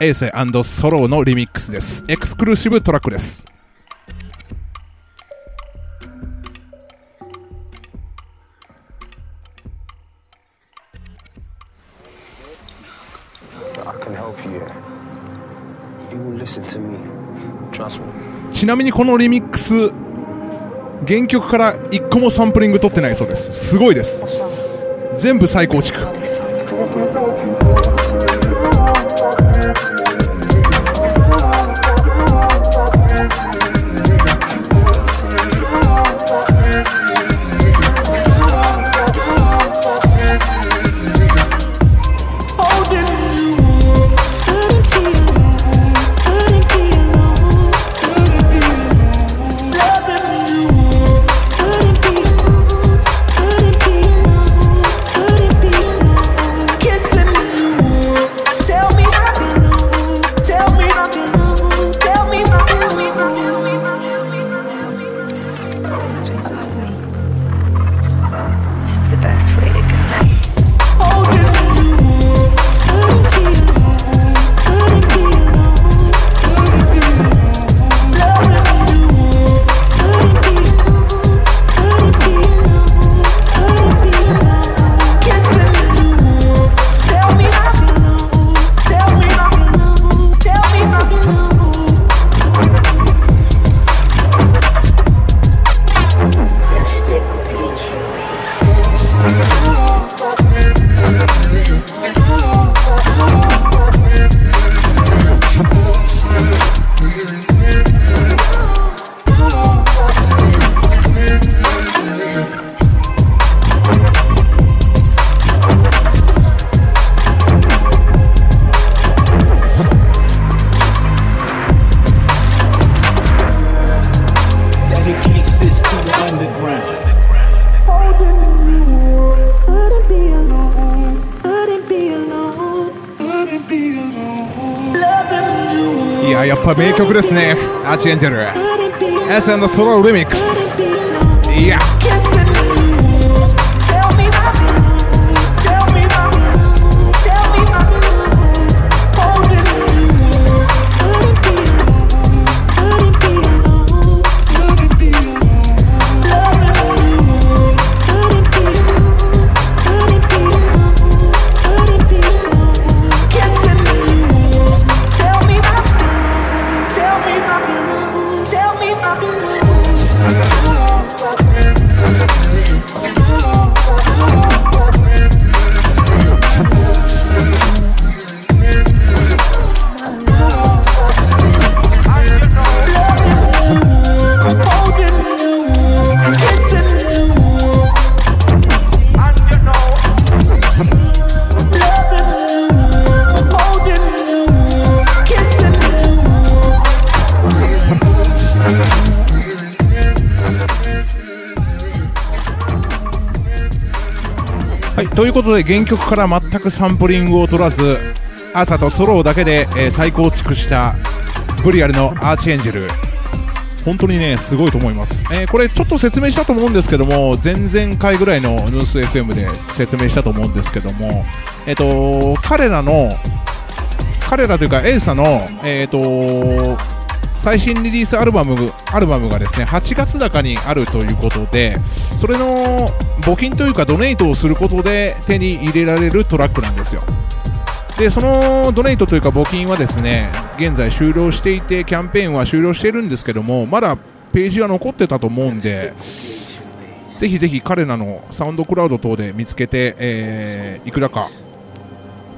エーセソローのリミックスです。 exclusive track です。ちなみにこのリミックス、原曲から1個もサンプリング取ってないそうです。すごいです。全部再構築。や、やっぱ名曲ですね。アーチエンジェル。Couldn't be alone. エスソロリミックス。いや、ということで原曲から全くサンプリングを取らず朝とソロだけで、えー再構築したブリアルのアーチエンジェル。本当にねすごいと思います、えーこれちょっと説明したと思うんですけども前々回ぐらいのニュース FM で説明したと思うんですけどもえっ、と彼らの彼らというかエイサのえっ、と最新リリースアルバムアルバムがですね8月高にあるということでそれの募金というかドネイトをすることで手に入れられるトラックなんですよ。でそのドネイトというか募金はですね現在終了していてキャンペーンは終了しているんですけどもまだページは残ってたと思うんでぜひぜひ彼らのサウンドクラウド等で見つけて、えーいくらか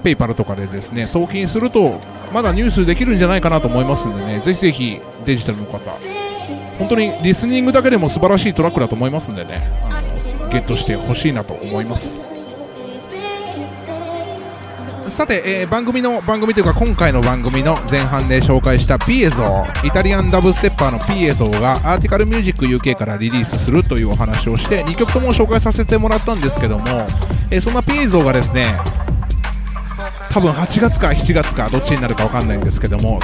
ペイパルとかでですね送金するとまだニュースできるんじゃないかなと思いますんでねぜひぜひデジタルの方。本当にリスニングだけでも素晴らしいトラックだと思いますんでね。あのゲットしてほしいなと思います。さて、えー番組の番組というか今回の番組の前半で紹介したピエゾイタリアンダブステッパーのピエゾがアーティカルミュージック UK からリリースするというお話をして2曲とも紹介させてもらったんですけども、えーそんなピエゾがですね多分8月か7月かどっちになるか分かんないんですけども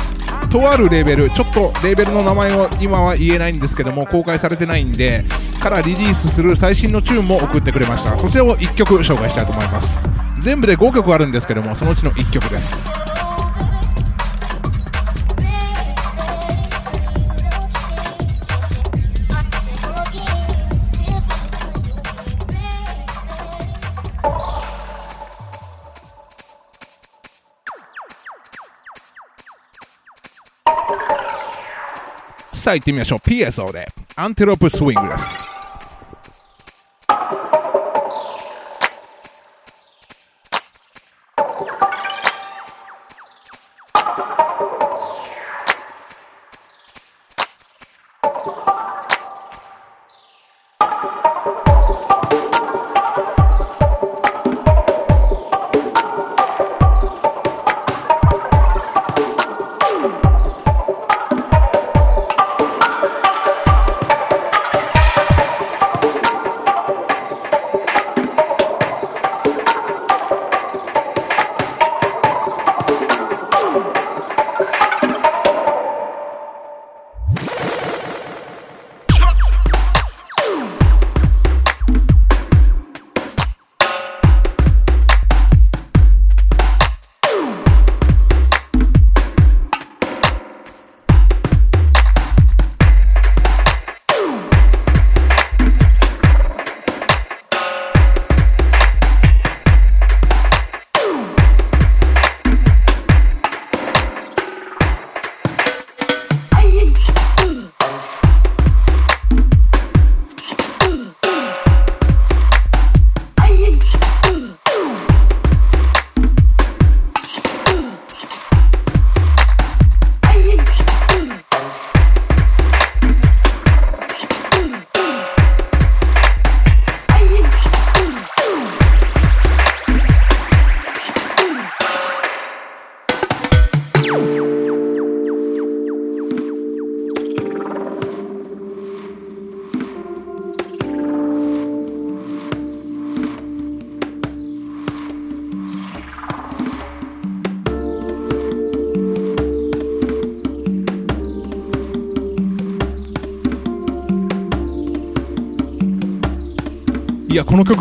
とあるレーベルちょっとレーベルの名前を今は言えないんですけども公開されてないんでからリリースする最新のチューンも送ってくれました。そちらを1曲紹介したいと思います。全部で5曲あるんですけどもそのうちの1曲です。さあ行ってみましょう。PSO でアンテロープスイングです。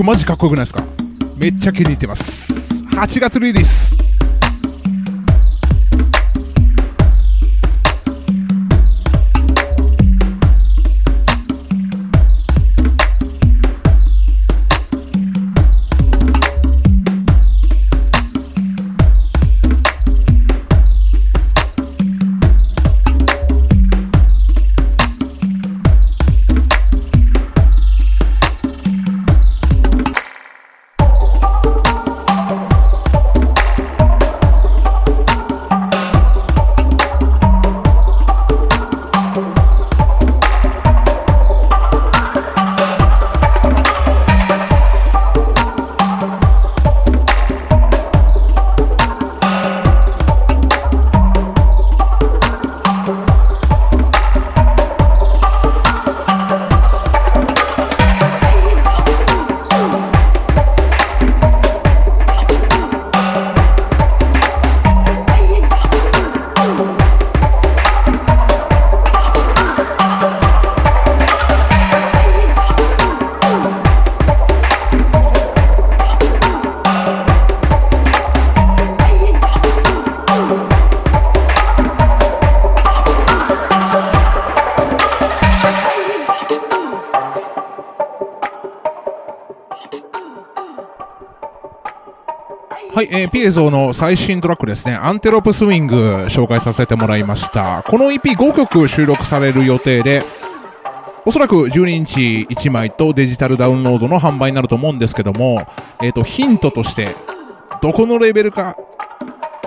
マジかっこよくないですか？めっちゃ気に入ってます。8月リリース。はい、えー、ピエゾーの最新トラックですね、 Antelope Swing 紹介させてもらいました。この EP5 曲収録される予定で、おそらく12インチ1枚とデジタルダウンロードの販売になると思うんですけども、えっ、と、ヒントとして、どこのレーベルか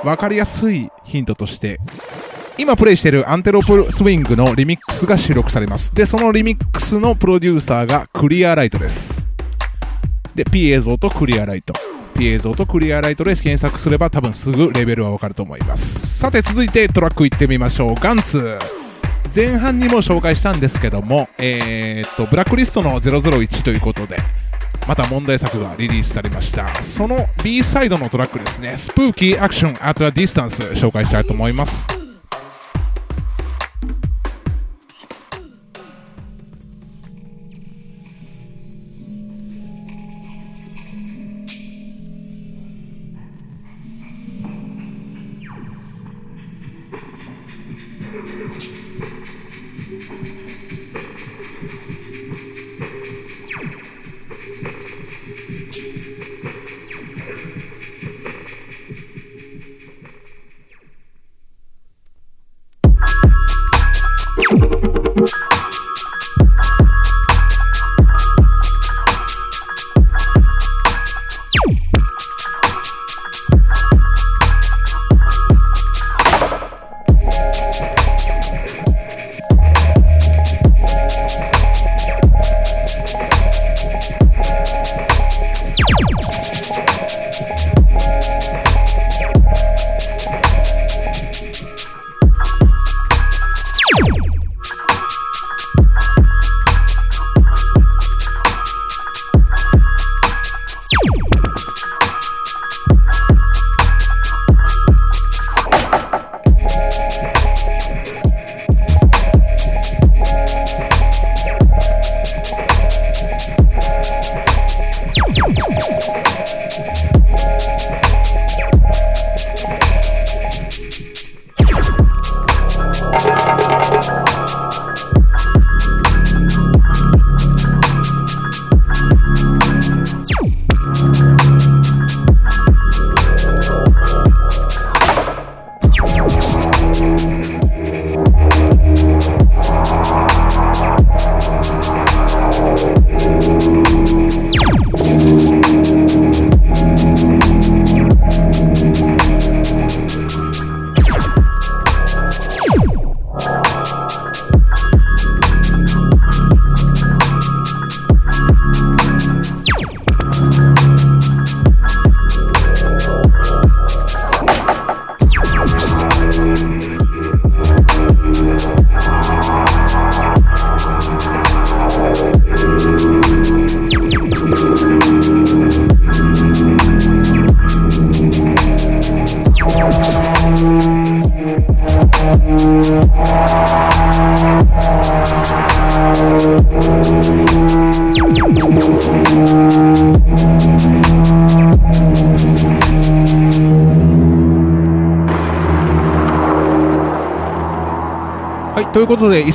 わかりやすいヒントとして、今プレイしている Antelope Swing のリミックスが収録されます。で、そのリミックスのプロデューサーがクリアライトです。で、P 映像とクリアライト。映像とクリアライトで検索すれば多分すぐレーベルはわかると思います。さて続いてトラック行ってみましょう。ガンツ。前半にも紹介したんですけども、えーっと、ブラックリストの001ということで、また問題作がリリースされました。その B サイドのトラックですね、 Spooky Action at a Distance 紹介したいと思います。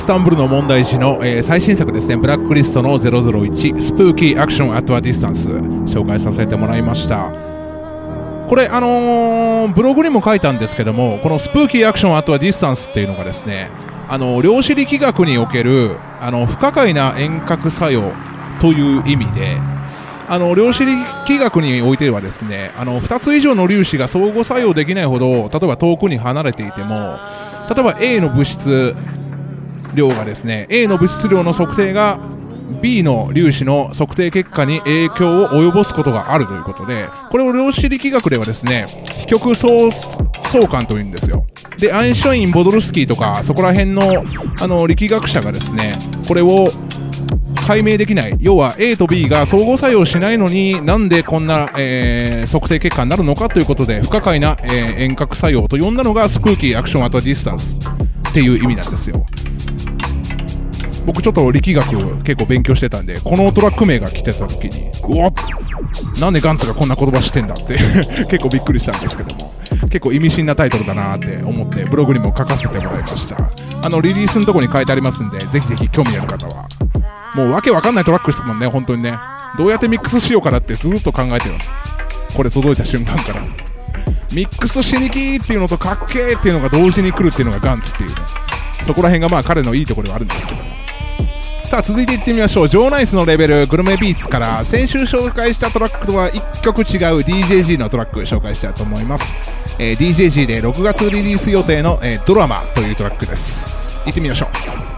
イスタンブールの問題児の、えー最新作ですね、ブラックリストの001、 Spooky Action at a Distance、紹介させてもらいました。これ、あのーブログにも書いたんですけども、この Spooky Action at a Distance っていうのがですね、あの、量子力学における、あの、不可解な遠隔作用という意味で、あの量子力学においてはですねあの2つ以上の粒子が相互作用できないほど例えば遠くに離れていても例えば A の物質量がですね A の物質量の測定が B の粒子の測定結果に影響を及ぼすことがあるということでこれを量子力学ではですね非局所相関というんですよ。でアインシュタインポドルスキーとかそこら辺のあの力学者がですねこれを解明できない。要は A と B が相互作用しないのになんでこんな、えー測定結果になるのかということで不可解な、えー遠隔作用と呼んだのが Spooky Action at a Distanceっていう意味なんですよ。僕ちょっと力学結構勉強してたんでこのトラック名が来てた時にうわなんでガンツがこんな言葉知ってんだって 結構びっくりしたんですけども結構意味深なタイトルだなって思ってブログにも書かせてもらいました。あのリリースのとこに書いてありますんでぜひぜひ興味ある方は。もうわけわかんないトラックですもんね本当にね。どうやってミックスしようかなってずっと考えてます。これ届いた瞬間から。ミックスしにきーっていうのとかっけーっていうのが同時に来るっていうのがガンツっていうね。そこら辺がまあ彼のいいところではあるんですけども。さあ続いていってみましょう。ジョーナイスのレベルグルメビーツから。先週紹介したトラックとは1曲違う DJG のトラック紹介したいと思います、えー DJG で6月リリース予定の、えードラマというトラックです。行ってみましょう。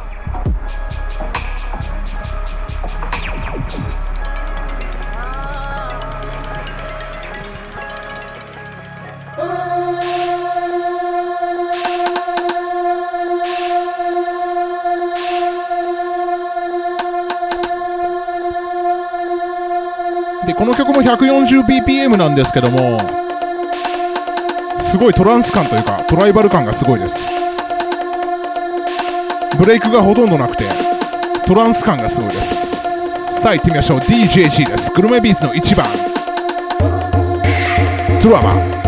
この曲も 140bpm なんですけどもすごいトランス感というかトライバル感がすごいです。ブレイクがほとんどなくてトランス感がすごいです。さあ行ってみましょう。DJG です。グルメビーズの1番。ドラマ。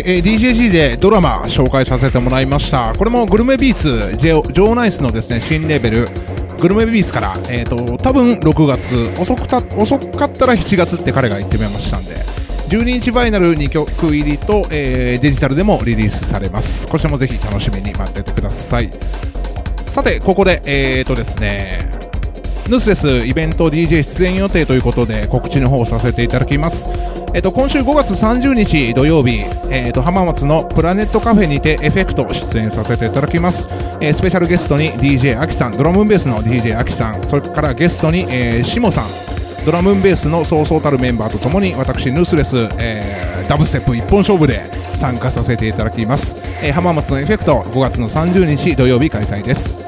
はい、えー DJG でドラマ紹介させてもらいました。これもグルメビーツ、ジェオジョーナイスのですね、新レベル、グルメビーツから、えっ、と、多分6月、遅くた、遅かったら7月って彼が言ってみましたんで、12インチバイナル2曲入りと、えーデジタルでもリリースされます。こちらもぜひ楽しみに待っててください。さて、ここで、えっ、とですね、ヌースレスイベント DJ 出演予定ということで告知の方をさせていただきます。えっと、今週5月30日土曜日、えっと、浜松のプラネットカフェにてエフェクト出演させていただきます。えースペシャルゲストに DJ アキさん、ドラムンベースの DJ アキさん、それからゲストに、えーシモさん、ドラムンベースのそうそうたるメンバーとともに私、ヌースレス、えーダブステップ一本勝負で参加させていただきます。えー浜松のエフェクト5月の30日土曜日開催です。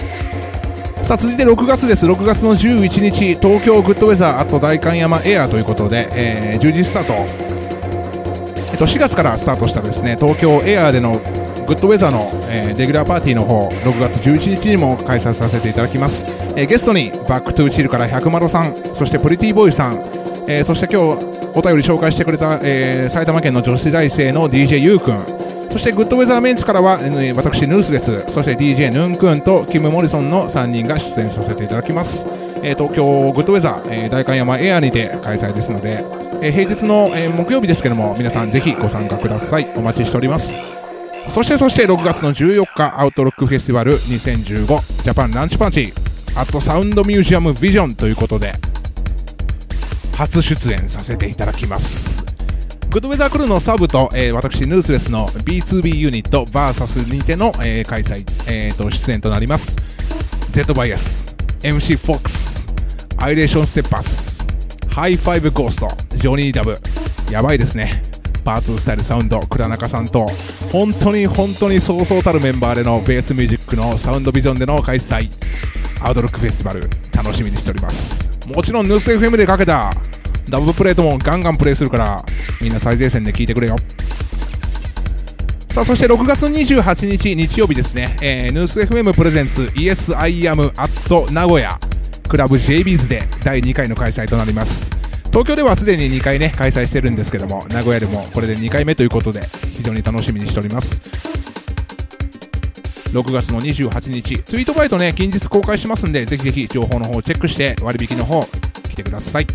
さあ続いて6月です。6月の11日東京グッドウェザーあと代官山エアーということで、えー10時スタート、えっと、4月からスタートしたですね東京エアーでのグッドウェザーの、えーレギュラーパーティーの方6月11日にも開催させていただきます、えーゲストに Back To Chill から百丸さんそしてプリティーボーイさん、えーそして今日お便り紹介してくれた、えー埼玉県の女子大生の DJ ゆうくんそしてグッドウェザーメンツからは、え私、ヌースです、そして DJ ヌン君とキム・モリソンの3人が出演させていただきます。えー東京グッドウェザー、えー代官山エアにて開催ですので、えー平日の、えー木曜日ですけども、皆さんぜひご参加ください。お待ちしております。そしてそして6月の14日、アウトロックフェスティバル2015ジャパンランチパーティー。あとサウンドミュージアムビジョンということで初出演させていただきますグッドウェザークルーのサブと、えー私ヌースレスの B2B ユニット VS にての、えー開催、えーと出演となります。Z バイアス MC フォックスアイレーションステッパースハイファイブゴーストジョニーダブやばいですね。パーツスタイルサウンド倉中さんと本当に本当にそうそうたるメンバーでのベースミュージックのサウンドビジョンでの開催。アウトロックフェスティバル楽しみにしております。もちろんヌース FM でかけたダブルプレートもガンガンプレイするからみんな最前線で聞いてくれよ。さあそして6月28日日曜日ですね、えー、ヌース FM プレゼンツ Yes I am at 名古屋。クラブ JBs で第2回の開催となります。東京ではすでに2回ね開催してるんですけども名古屋でもこれで2回目ということで非常に楽しみにしております。6月の28日ツイートバイトね近日公開しますんでぜひぜひ情報の方をチェックして割引の方来てください。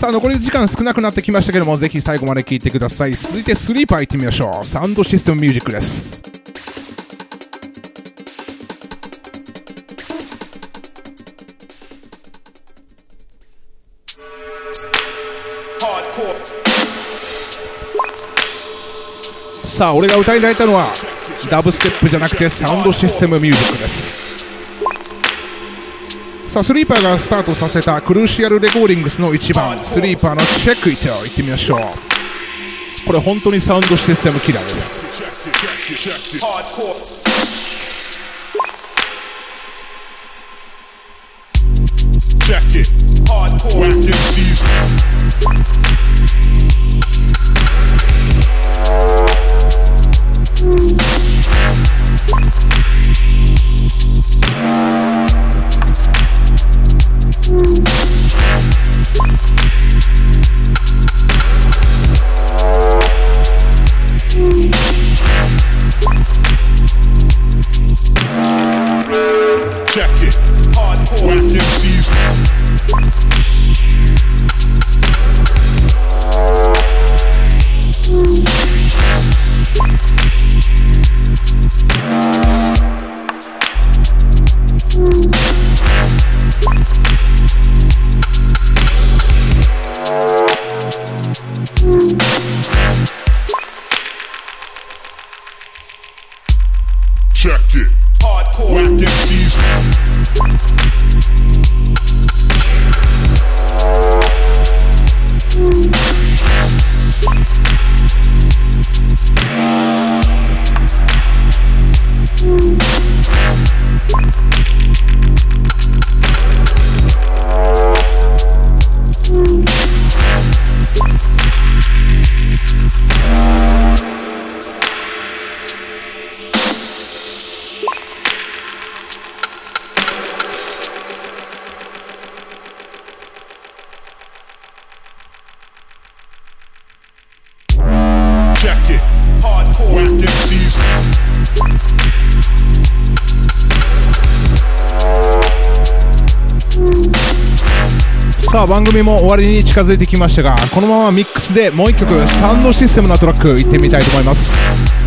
さあ残り時間少なくなってきましたけどもぜひ最後まで聞いてください。続いてスリーパー行ってみましょう。サウンドシステムミュージックです。さあ俺が歌いられたのはダブステップじゃなくてサウンドシステムミュージックです。さあスリーパーがスタートさせたクルーシアルレコーディングスの1番。スリーパーのチェックイットいってみましょう。これ本当にサウンドシステムキラーです Check it. Hardcore. さあ番組も終わりに近づいてきましたがこのままミックスでもう1曲サウンドシステムのトラックいってみたいと思います。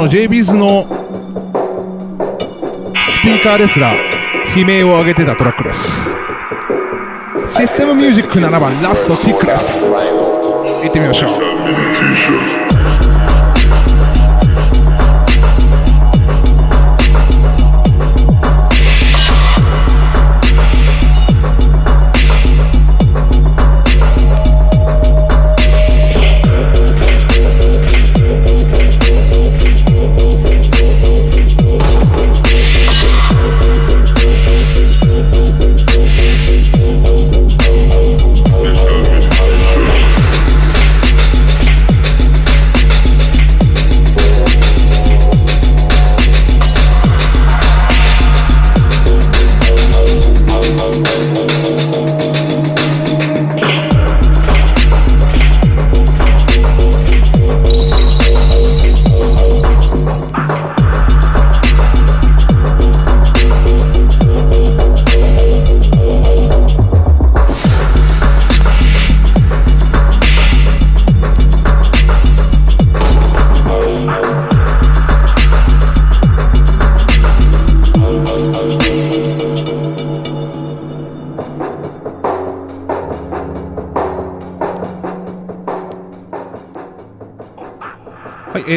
の JB's のスピーカーレスラー悲鳴を上げてたトラックです。システムミュージック7番ラストティックです。行ってみましょう。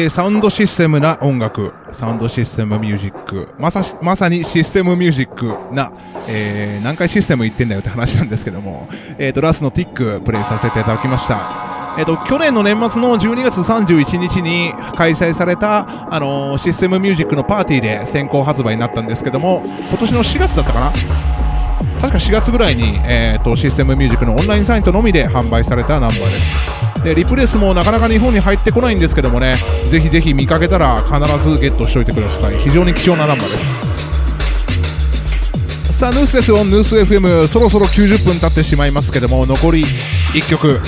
えー、サウンドシステムな音楽、サウンドシステムミュージック、まさ、まさにシステムミュージックな、えー、何回システム言ってんだよって話なんですけども、えっ、と、ラスのティックプレイさせていただきました。えっ、と、去年の年末の12月31日に開催された、あのシステムミュージックのパーティーで先行発売になったんですけども、今年の4月だったかな？確か4月ぐらいに、えー、とシステムミュージックのオンラインサイトのみで販売されたナンバーです。でリプレイスもなかなか日本に入ってこないんですけどもねぜひぜひ見かけたら必ずゲットしておいてください。非常に貴重なナンバーです。さあヌースですよ。ヌース FM そろそろ90分経ってしまいますけども残り1曲。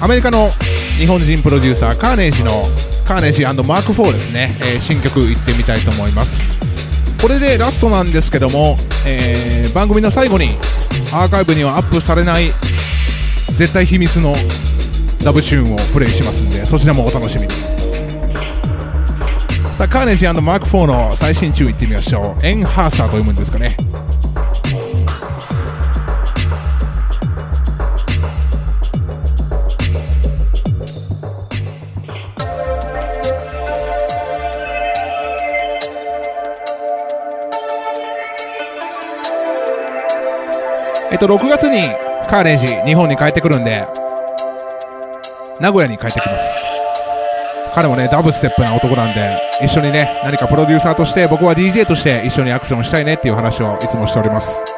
アメリカの日本人プロデューサーカーネージのカーネージマーク4ですね、えー新曲いってみたいと思います。これでラストなんですけども、えー番組の最後にアーカイブにはアップされない絶対秘密のダブチューンをプレイしますんでそちらもお楽しみに。さあカーネジーマーク4の最新チューンいってみましょう。エンハーサーと読むんですかね。っと、6月にカーネージ日本に帰ってくるんで、名古屋に帰ってきます。彼もね、ダブステップな男なんで、一緒にね、何かプロデューサーとして、僕は DJ として一緒にアクションしたいねっていう話をいつもしております。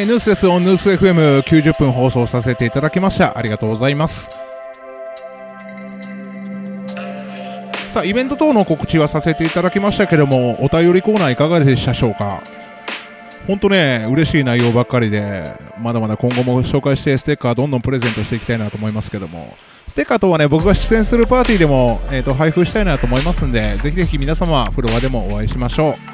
えー、ニュースですオンニュース FM90 分放送させていただきました。ありがとうございます。さあ、イベント等の告知はさせていただきましたけども、お便りコーナーいかがでしたでしょうか？本当ね、嬉しい内容ばっかりで、まだまだ今後も紹介して、ステッカーどんどんプレゼントしていきたいなと思いますけども、ステッカーとはね、僕が出演するパーティーでも、えー、と配布したいなと思いますんで、ぜひぜひ皆様、フロアでもお会いしましょう。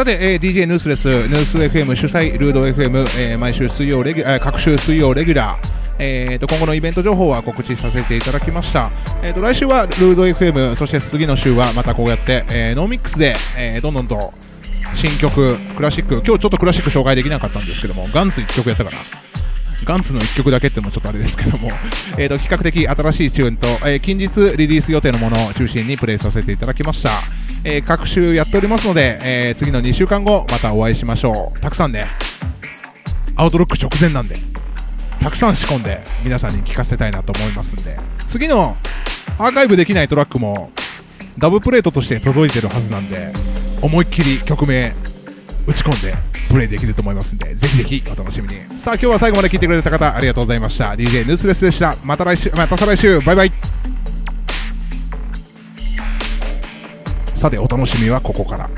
さて、えー DJ ヌースです。ヌース FM 主催、ルード FM、えー毎週水曜レギュ、えー各週水曜レギュラー。えー、と今後のイベント情報は告知させていただきました、えー、と来週はルード FM そして次の週はまたこうやって、えーノーミックスで、えーどんどんと新曲クラシック今日ちょっとクラシック紹介できなかったんですけどもガンツ1曲やったかなガンツの1曲だけってのもちょっとあれですけども、えー、と比較的新しいチューンと、えー近日リリース予定のものを中心にプレイさせていただきました、えー各週やっておりますので、えー次の2週間後またお会いしましょう。たくさんね。アウトロック直前なんで。たくさん仕込んで皆さんに聞かせたいなと思いますんで。次のアーカイブできないトラックもダブプレートとして届いてるはずなんで思いっきり曲名打ち込んでプレイできると思いますんでぜひぜひお楽しみに。さあ今日は最後まで聞いてくれた方ありがとうございました。DJ ヌースレスでした。また来週また再来週。バイバイ。さてお楽しみはここから